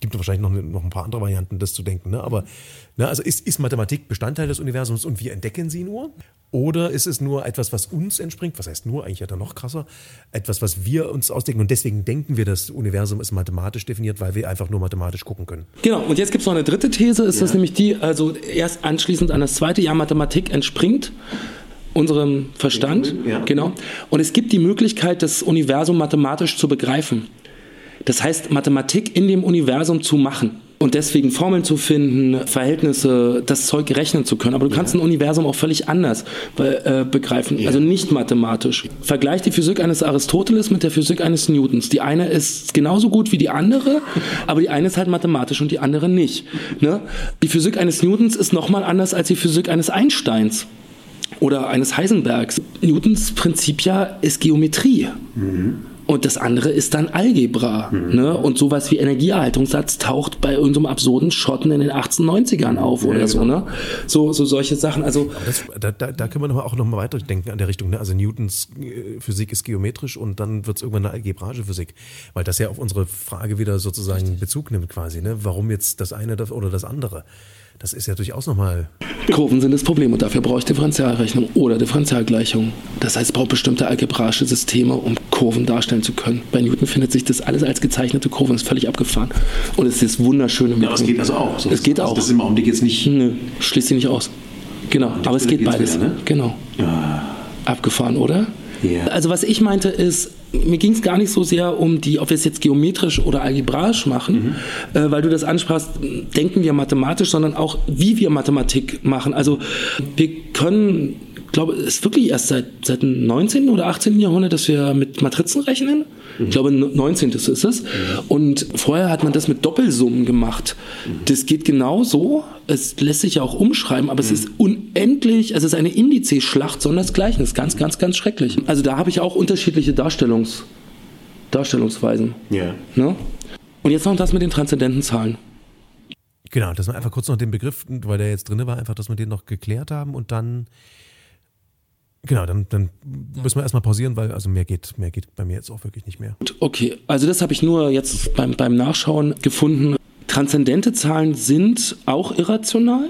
gibt wahrscheinlich noch, noch ein paar andere Varianten, das zu denken. Ne? Aber ne, also ist, ist Mathematik Bestandteil des Universums und wir entdecken sie nur? Oder ist es nur etwas, was uns entspringt? Was heißt nur? Eigentlich ja dann noch krasser. Etwas, was wir uns ausdenken und deswegen denken wir, das Universum ist mathematisch definiert, weil wir einfach nur mathematisch gucken können. Genau. Und jetzt gibt es noch eine dritte These, ist ja. das nämlich die, also erst anschließend an das zweite Jahr Mathematik entspringt unserem Verstand. Ja. Genau. Und es gibt die Möglichkeit, das Universum mathematisch zu begreifen. Das heißt, Mathematik in dem Universum zu machen. Und deswegen Formeln zu finden, Verhältnisse, das Zeug rechnen zu können. Aber du kannst ja. ein Universum auch völlig anders be äh, begreifen, ja. also nicht mathematisch. Vergleich die Physik eines Aristoteles mit der Physik eines Newtons. Die eine ist genauso gut wie die andere, aber die eine ist halt mathematisch und die andere nicht. Ne? Die Physik eines Newtons ist nochmal anders als die Physik eines Einsteins oder eines Heisenbergs. Newtons Prinzip ja ist Geometrie. Mhm. Und das andere ist dann Algebra. Mhm. Ne? Und sowas wie Energieerhaltungssatz taucht bei irgendeinem absurden Schotten in den 1890ern auf ja, oder so. Genau. Ne? So, so solche Sachen. Also das, da, da, da können wir auch noch mal weiterdenken an der Richtung. Ne? Also Newtons äh, Physik ist geometrisch und dann wird es irgendwann eine algebraische Physik. Weil das ja auf unsere Frage wieder sozusagen Bezug nimmt quasi. Ne? Warum jetzt das eine oder das andere? Das ist ja durchaus nochmal. Kurven sind das Problem und dafür brauche ich Differentialrechnung oder Differentialgleichung. Das heißt, ich brauche bestimmte algebraische Systeme, um Kurven darstellen zu können. Bei Newton findet sich das alles als gezeichnete Kurven, ist völlig abgefahren. Und es ist wunderschön. Ja, aber es geht also auch. So es geht also auch. Das ist im Augenblick jetzt nicht. Nö, schließt sie nicht aus. Genau, aber es geht beides. Wieder, ne? Genau. Ja. Abgefahren, oder? Ja. Also was ich meinte ist, mir ging es gar nicht so sehr um die, ob wir es jetzt geometrisch oder algebraisch machen, mhm. äh, weil du das ansprachst, denken wir mathematisch, sondern auch, wie wir Mathematik machen. Also wir können glaube, es ist wirklich erst seit, seit dem 19. oder 18. Jahrhundert, dass wir mit Matrizen rechnen. Ich glaube, 19. ist es. Und vorher hat man das mit Doppelsummen gemacht. Das geht genau so. Es lässt sich ja auch umschreiben, aber es ist unendlich, also es ist eine Indizes-Schlacht, sondersgleichen. Das ist ganz, ganz, ganz schrecklich. Also da habe ich auch unterschiedliche Darstellungs, Darstellungsweisen. Ja. Ne? Und jetzt noch das mit den transzendenten Zahlen. Genau, dass wir einfach kurz noch den Begriff, weil der jetzt drin war, einfach, dass wir den noch geklärt haben und dann, genau, dann, dann müssen wir erstmal pausieren, weil also mehr geht, mehr geht bei mir jetzt auch wirklich nicht mehr. Okay, also das habe ich nur jetzt beim, beim Nachschauen gefunden. Transzendente Zahlen sind auch irrational,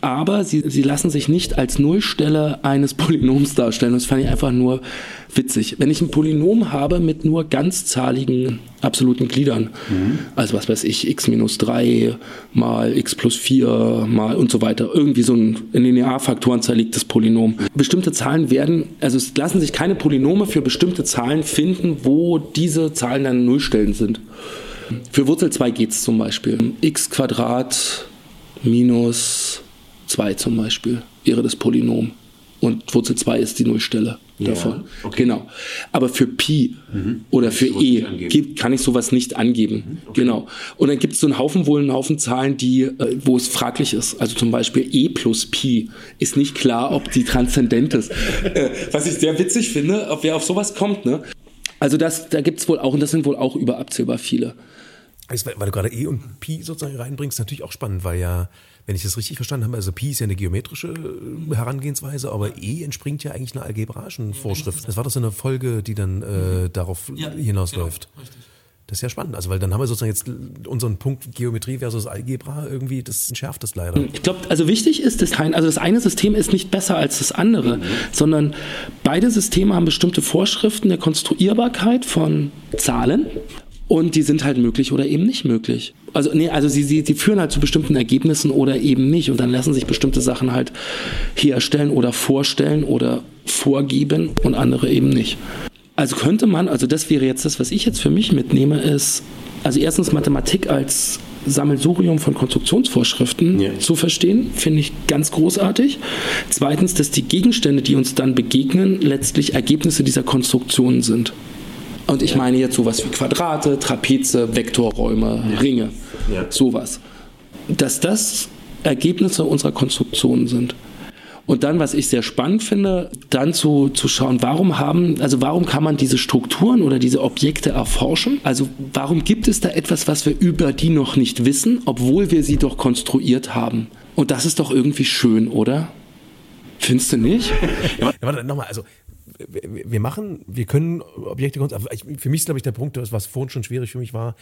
aber sie, sie lassen sich nicht als Nullstelle eines (laughs) Polynoms darstellen. Das fand ich einfach nur witzig. Wenn ich ein Polynom habe mit nur ganzzahligen absoluten Gliedern, also was weiß ich, x minus 3 mal x plus 4 mal und so weiter, irgendwie so ein in Linearfaktoren zerlegtes Polynom. Bestimmte Zahlen werden, also es lassen sich keine Polynome für bestimmte Zahlen finden, wo diese Zahlen dann Nullstellen sind. Für Wurzel 2 geht es zum Beispiel. x Quadrat minus 2 zum Beispiel wäre das Polynom. Und Wurzel 2 ist die Nullstelle Ja, davon. okay. Genau. Aber für Pi oder für E gibt, kann ich sowas nicht angeben. Genau. Und dann gibt es so einen Haufen wohl einen Haufen Zahlen, die, äh, wo es fraglich ist. Also zum Beispiel E plus Pi ist nicht klar, ob die transzendent ist. (laughs) äh, was ich sehr witzig finde, ob wer auf sowas kommt, ne? Also das, da gibt es wohl auch, und das sind wohl auch überabzählbar viele. Weil weil du gerade E und Pi sozusagen reinbringst, natürlich auch spannend, weil ja, wenn ich das richtig verstanden habe, also Pi ist ja eine geometrische äh, Herangehensweise, aber E entspringt ja eigentlich einer algebraischen Vorschrift. Das war doch so eine Folge, die dann äh, darauf hinausläuft. Das ist ja spannend, also weil dann haben wir sozusagen jetzt unseren Punkt Geometrie versus Algebra irgendwie, das entschärft das leider. Ich glaube, also wichtig ist, dass kein, also das eine System ist nicht besser als das andere, sondern beide Systeme haben bestimmte Vorschriften der Konstruierbarkeit von Zahlen und die sind halt möglich oder eben nicht möglich. Also, nee, also sie, sie, sie führen halt zu bestimmten Ergebnissen oder eben nicht und dann lassen sich bestimmte Sachen halt herstellen oder vorstellen oder vorgeben und andere eben nicht. Also könnte man, also das wäre jetzt das, was ich jetzt für mich mitnehme, ist, also erstens Mathematik als Sammelsurium von Konstruktionsvorschriften Ja. zu verstehen, finde ich ganz großartig. Zweitens, dass die Gegenstände, die uns dann begegnen, letztlich Ergebnisse dieser Konstruktionen sind. Und ich meine jetzt sowas wie Quadrate, Trapeze, Vektorräume, Ringe, Ja. sowas. Dass das Ergebnisse unserer Konstruktionen sind. Und dann, was ich sehr spannend finde, dann zu, zu schauen, warum haben, also warum kann man diese Strukturen oder diese Objekte erforschen? Also warum gibt es da etwas, was wir über die noch nicht wissen, obwohl wir sie doch konstruiert haben? Und das ist doch irgendwie schön, oder? Findest du nicht? (laughs) Ja, warte, nochmal, also wir machen, wir können Objekte, für mich ist, glaube ich, der Punkt, was vorhin schon schwierig für mich war,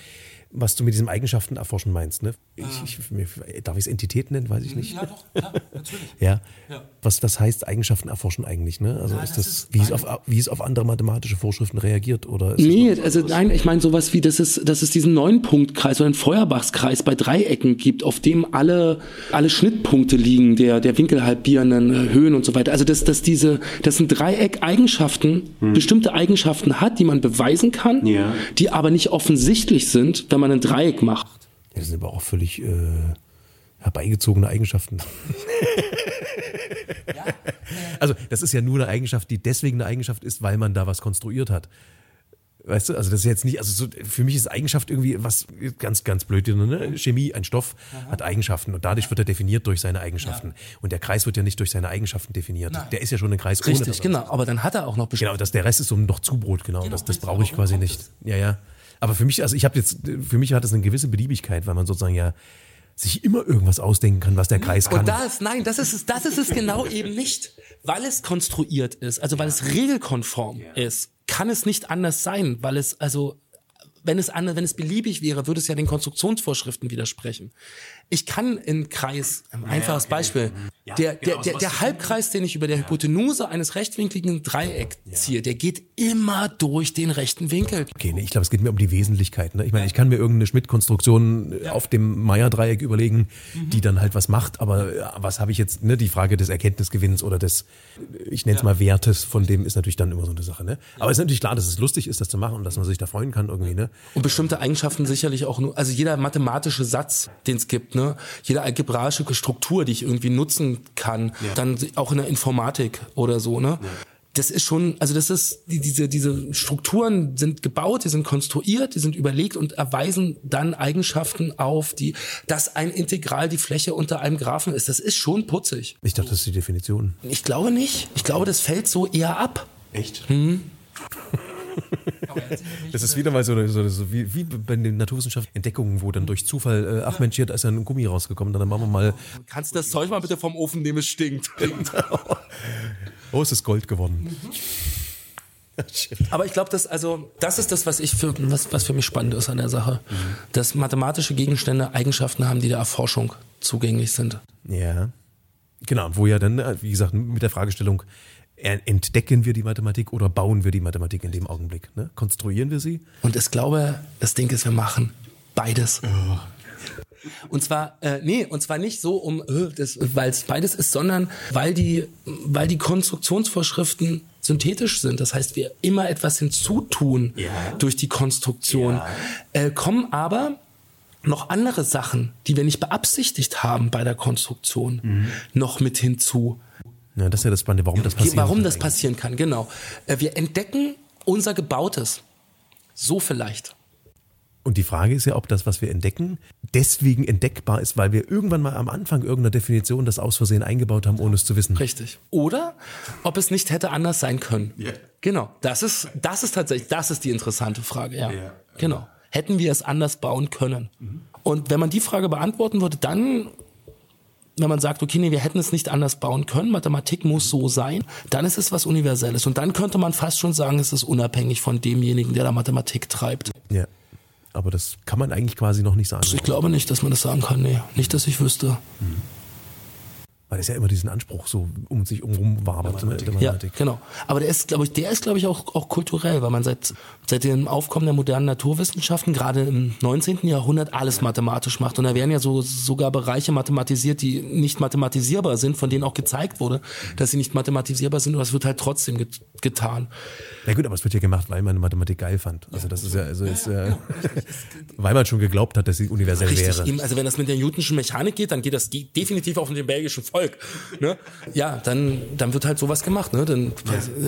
was du mit diesem Eigenschaften erforschen meinst. Ne? Ich, ich, mir, darf ich es Entität nennen? Weiß ich nicht. Ja, doch, ja, natürlich. (laughs) Ja. Ja. Was das heißt, Eigenschaften erforschen eigentlich, ne? Also Ja, ist das das, ist wie, es auf, wie es auf andere mathematische Vorschriften reagiert oder Nee, also nein, ich meine sowas wie, dass es, dass es diesen Neun-Punkt-Kreis oder einen Feuerbachskreis bei Dreiecken gibt, auf dem alle, alle Schnittpunkte liegen, der, der winkelhalbierenden äh, Höhen und so weiter. Also dass, dass diese, dass ein Dreieck Eigenschaften, bestimmte Eigenschaften hat, die man beweisen kann, Ja. die aber nicht offensichtlich sind, wenn man ein Dreieck macht. Ja, das sind aber auch völlig äh, herbeigezogene Eigenschaften. (laughs) Also das ist ja nur eine Eigenschaft, die deswegen eine Eigenschaft ist, weil man da was konstruiert hat. Weißt du, also das ist jetzt nicht, also so, für mich ist Eigenschaft irgendwie was ganz, ganz blöd. Ne? Chemie, ein Stoff hat Eigenschaften und dadurch wird er definiert durch seine Eigenschaften. Und der Kreis wird ja nicht durch seine Eigenschaften definiert. Der ist ja schon ein Kreis ohne Richtig, das. genau. Aber dann hat er auch noch bestimmte Genau, das, der Rest ist so noch Zubrot, genau. das das richtig, brauche ich quasi nicht. Ja, ja. Aber für mich, also ich habe jetzt, für mich hat das eine gewisse Beliebigkeit, weil man sozusagen ja sich immer irgendwas ausdenken kann, was der Kreis kann. Und das, nein, das ist es, das ist es genau (laughs) eben nicht. Weil es konstruiert ist, also weil es regelkonform ist, kann es nicht anders sein, weil es, also, wenn es anders, wenn es beliebig wäre, würde es ja den Konstruktionsvorschriften widersprechen. Ich kann in Kreis, ein einfaches Beispiel, der, der, der, der Halbkreis, den ich über der Hypotenuse eines rechtwinkligen Dreiecks ziehe, der geht immer durch den rechten Winkel. Okay, nee, ich glaube, es geht mir um die Wesentlichkeiten. Ne? Ich meine, ich kann mir irgendeine Schmidt-Konstruktion äh, auf dem Meier-Dreieck überlegen, die dann halt was macht, aber äh, was habe ich jetzt, ne, die Frage des Erkenntnisgewinns oder des, äh, ich nenne es mal Wertes, von dem ist natürlich dann immer so eine Sache. Ne? Aber es ist natürlich klar, dass es lustig ist, das zu machen und dass man sich da freuen kann irgendwie. Ne? Und bestimmte Eigenschaften sicherlich auch nur, also jeder mathematische Satz, den es gibt, ne? Jede algebraische Struktur, die ich irgendwie nutzen kann, dann auch in der Informatik oder so, ne? Das ist schon, also das ist, die, diese, diese Strukturen sind gebaut, die sind konstruiert, die sind überlegt und erweisen dann Eigenschaften auf, die, dass ein Integral die Fläche unter einem Graphen ist. Das ist schon putzig. Ich dachte, das ist die Definition. Ich glaube nicht. Ich glaube, das fällt so eher ab. Echt? (laughs) Das ist wieder mal so, so, so wie, wie bei den Naturwissenschaften Entdeckungen, wo dann durch Zufall, äh, ach Mensch, hier da ist ja ein Gummi rausgekommen, dann machen wir mal, Kannst du das Zeug mal bitte vom Ofen nehmen, es stinkt. (laughs) oh, es ist Gold geworden. Aber ich glaube, das also das ist das, was ich für was, was für mich spannend ist an der Sache, dass mathematische Gegenstände Eigenschaften haben, die der Erforschung zugänglich sind. Ja. Genau, wo ja dann, äh, wie gesagt, mit der Fragestellung, äh, entdecken wir die Mathematik oder bauen wir die Mathematik in dem Augenblick? Ne? Konstruieren wir sie? Und ich glaube, das Ding ist, wir machen beides. Und zwar, äh, nee, und zwar nicht so, um, äh, weil es beides ist, sondern weil die, weil die Konstruktionsvorschriften synthetisch sind. Das heißt, wir immer etwas hinzutun durch die Konstruktion. Äh, kommen aber noch andere Sachen, die wir nicht beabsichtigt haben bei der Konstruktion, noch mit hinzu. Ja, das ist ja das Spannende, warum das passiert. Warum das passieren kann, genau. Äh, wir entdecken unser Gebautes. So vielleicht. Und die Frage ist ja, ob das, was wir entdecken, deswegen entdeckbar ist, weil wir irgendwann mal am Anfang irgendeiner Definition das aus Versehen eingebaut haben, ohne es zu wissen. Richtig. Oder ob es nicht hätte anders sein können. Ja. Genau. Das ist, das ist tatsächlich, das ist die interessante Frage, ja. Ja. Genau. Hätten wir es anders bauen können? Und wenn man die Frage beantworten würde, dann, wenn man sagt, okay, nee, wir hätten es nicht anders bauen können, Mathematik muss so sein, dann ist es was Universelles. Und dann könnte man fast schon sagen, es ist unabhängig von demjenigen, der da Mathematik treibt. Ja. Aber das kann man eigentlich quasi noch nicht sagen. Ich glaube nicht, dass man das sagen kann, nee. Nicht, dass ich wüsste. Weil es ja immer diesen Anspruch so um sich umrum wabert. Der Mathematik. Ja, Mathematik. genau. Aber der ist, glaube ich, der ist, glaube ich, auch, auch kulturell, weil man seit, seit dem Aufkommen der modernen Naturwissenschaften, gerade im 19. Jahrhundert, alles mathematisch macht. Und da werden ja so sogar Bereiche mathematisiert, die nicht mathematisierbar sind, von denen auch gezeigt wurde, dass sie nicht mathematisierbar sind, aber es wird halt trotzdem get getan. Na gut, aber es wird ja gemacht, weil man Mathematik geil fand. Also das ist ja, also ist, äh, (laughs) weil man schon geglaubt hat, dass sie universell Richtig, wäre. eben, also wenn das mit der Newtonschen Mechanik geht, dann geht das definitiv auch mit dem belgischen Volk. Ne? Ja, dann, dann wird halt sowas gemacht, ne? Dann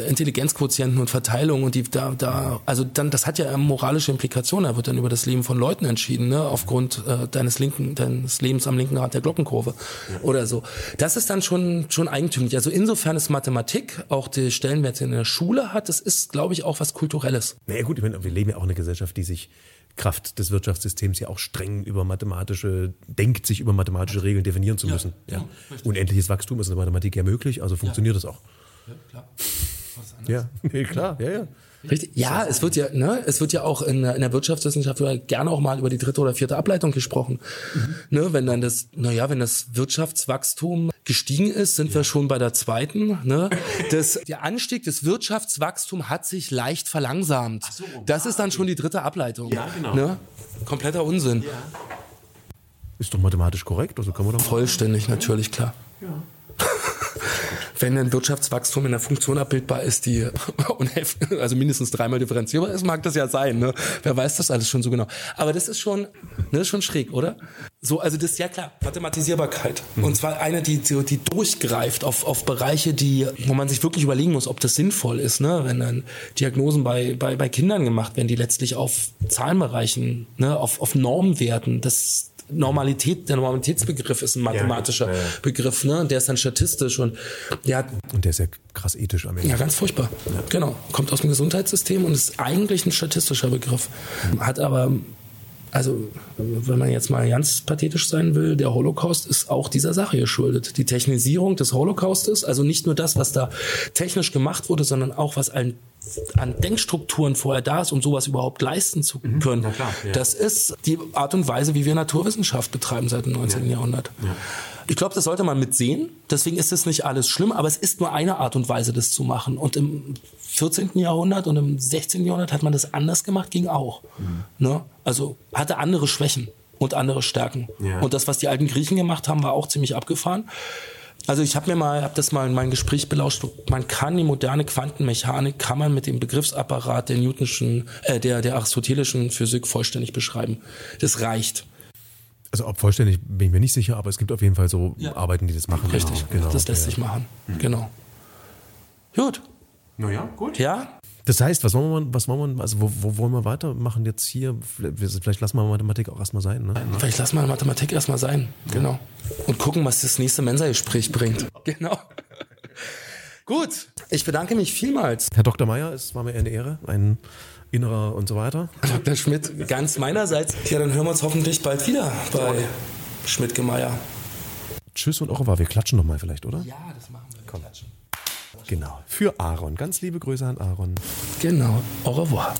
Intelligenzquotienten und Verteilung und die da, da, also dann, das hat ja moralische Implikationen. Da wird dann über das Leben von Leuten entschieden, ne? Aufgrund äh, deines linken, deines Lebens am linken Rand der Glockenkurve oder so. Das ist dann schon schon eigentümlich. Also insofern ist Mathematik auch die Stellenwerte in der Schule hat, das ist, glaube ich, auch was Kulturelles. Naja gut, ich meine, wir leben ja auch in einer Gesellschaft, die sich Kraft des Wirtschaftssystems ja auch streng über mathematische, denkt sich über mathematische Regeln definieren zu müssen. Ja, Unendliches Wachstum ist in der Mathematik ja möglich, also funktioniert das auch. Ja, (laughs) nee, klar, ja, ja. Richtig. Ja, es wird ja, ne, es wird ja auch in, der- in der Wirtschaftswissenschaft ja gerne auch mal über die dritte oder vierte Ableitung gesprochen. Ne, wenn dann das, naja, wenn das Wirtschaftswachstum gestiegen ist, sind wir schon bei der zweiten. Ne? (laughs) Das, der Anstieg des Wirtschaftswachstums hat sich leicht verlangsamt. das ist dann schon die dritte Ableitung. Ja, genau. Ne? Kompletter Unsinn. Ist doch mathematisch korrekt, also kann man doch. Vollständig, natürlich, klar. (laughs) Wenn ein Wirtschaftswachstum in einer Funktion abbildbar ist, die (laughs) also mindestens dreimal differenzierbar ist, mag das ja sein. Ne? Wer weiß das alles schon so genau. Aber das ist schon, ne, ist schon schräg, oder? So, also das ist ja klar, Mathematisierbarkeit. Und zwar eine, die, die, die durchgreift auf, auf Bereiche, die, wo man sich wirklich überlegen muss, ob das sinnvoll ist, ne? wenn dann Diagnosen bei, bei, bei Kindern gemacht werden, die letztlich auf Zahlenbereichen, ne, auf, auf Normwerten, das Normalität, der Normalitätsbegriff ist ein mathematischer Ja, ja, ja. Begriff, ne? Der ist dann statistisch und ja, Und der ist ja krass ethisch am Ende. ja, ganz furchtbar. Genau. Kommt aus dem Gesundheitssystem und ist eigentlich ein statistischer Begriff. Hat aber, also, wenn man jetzt mal ganz pathetisch sein will, der Holocaust ist auch dieser Sache geschuldet. Die Technisierung des Holocaustes, also nicht nur das, was da technisch gemacht wurde, sondern auch was an, an Denkstrukturen vorher da ist, um sowas überhaupt leisten zu können. na klar, ja. Das ist die Art und Weise, wie wir Naturwissenschaft betreiben seit dem 19. Jahrhundert. Ich glaube, das sollte man mitsehen. Deswegen ist es nicht alles schlimm, aber es ist nur eine Art und Weise, das zu machen. Und im 14. Jahrhundert und im 16. Jahrhundert hat man das anders gemacht, ging auch. Ne? Also hatte andere Schwächen und andere Stärken. Ja. Und das, was die alten Griechen gemacht haben, war auch ziemlich abgefahren. Also ich habe mir mal, habe das mal in meinem Gespräch belauscht. Man kann die moderne Quantenmechanik kann man mit dem Begriffsapparat der Newtonschen, äh, der der aristotelischen Physik vollständig beschreiben. Das reicht. Also ob vollständig bin ich mir nicht sicher, aber es gibt auf jeden Fall so Ja. Arbeiten, die das machen. Richtig, genau. das lässt ja. sich machen. Genau. Gut. Naja, gut. Ja? Das heißt, was wollen wir, was wollen wir, also wo, wo wollen wir weitermachen jetzt hier? Vielleicht vielleicht lassen wir Mathematik auch erstmal sein, ne? Vielleicht lassen wir Mathematik erstmal sein. Genau. Und gucken, was das nächste Mensa-Gespräch bringt. (laughs) Genau. Gut. Ich bedanke mich vielmals. Herr Dr. Meier, es war mir eine Ehre, ein innerer und so weiter. Dr. Schmidt, ganz meinerseits. Ja, dann hören wir uns hoffentlich bald wieder bei Schmidt-Gemeier. Tschüss und au revoir. Wir klatschen nochmal vielleicht, oder? Ja, das machen wir. Komm. Genau. Für Aaron. Ganz liebe Grüße an Aaron. Genau. Au revoir.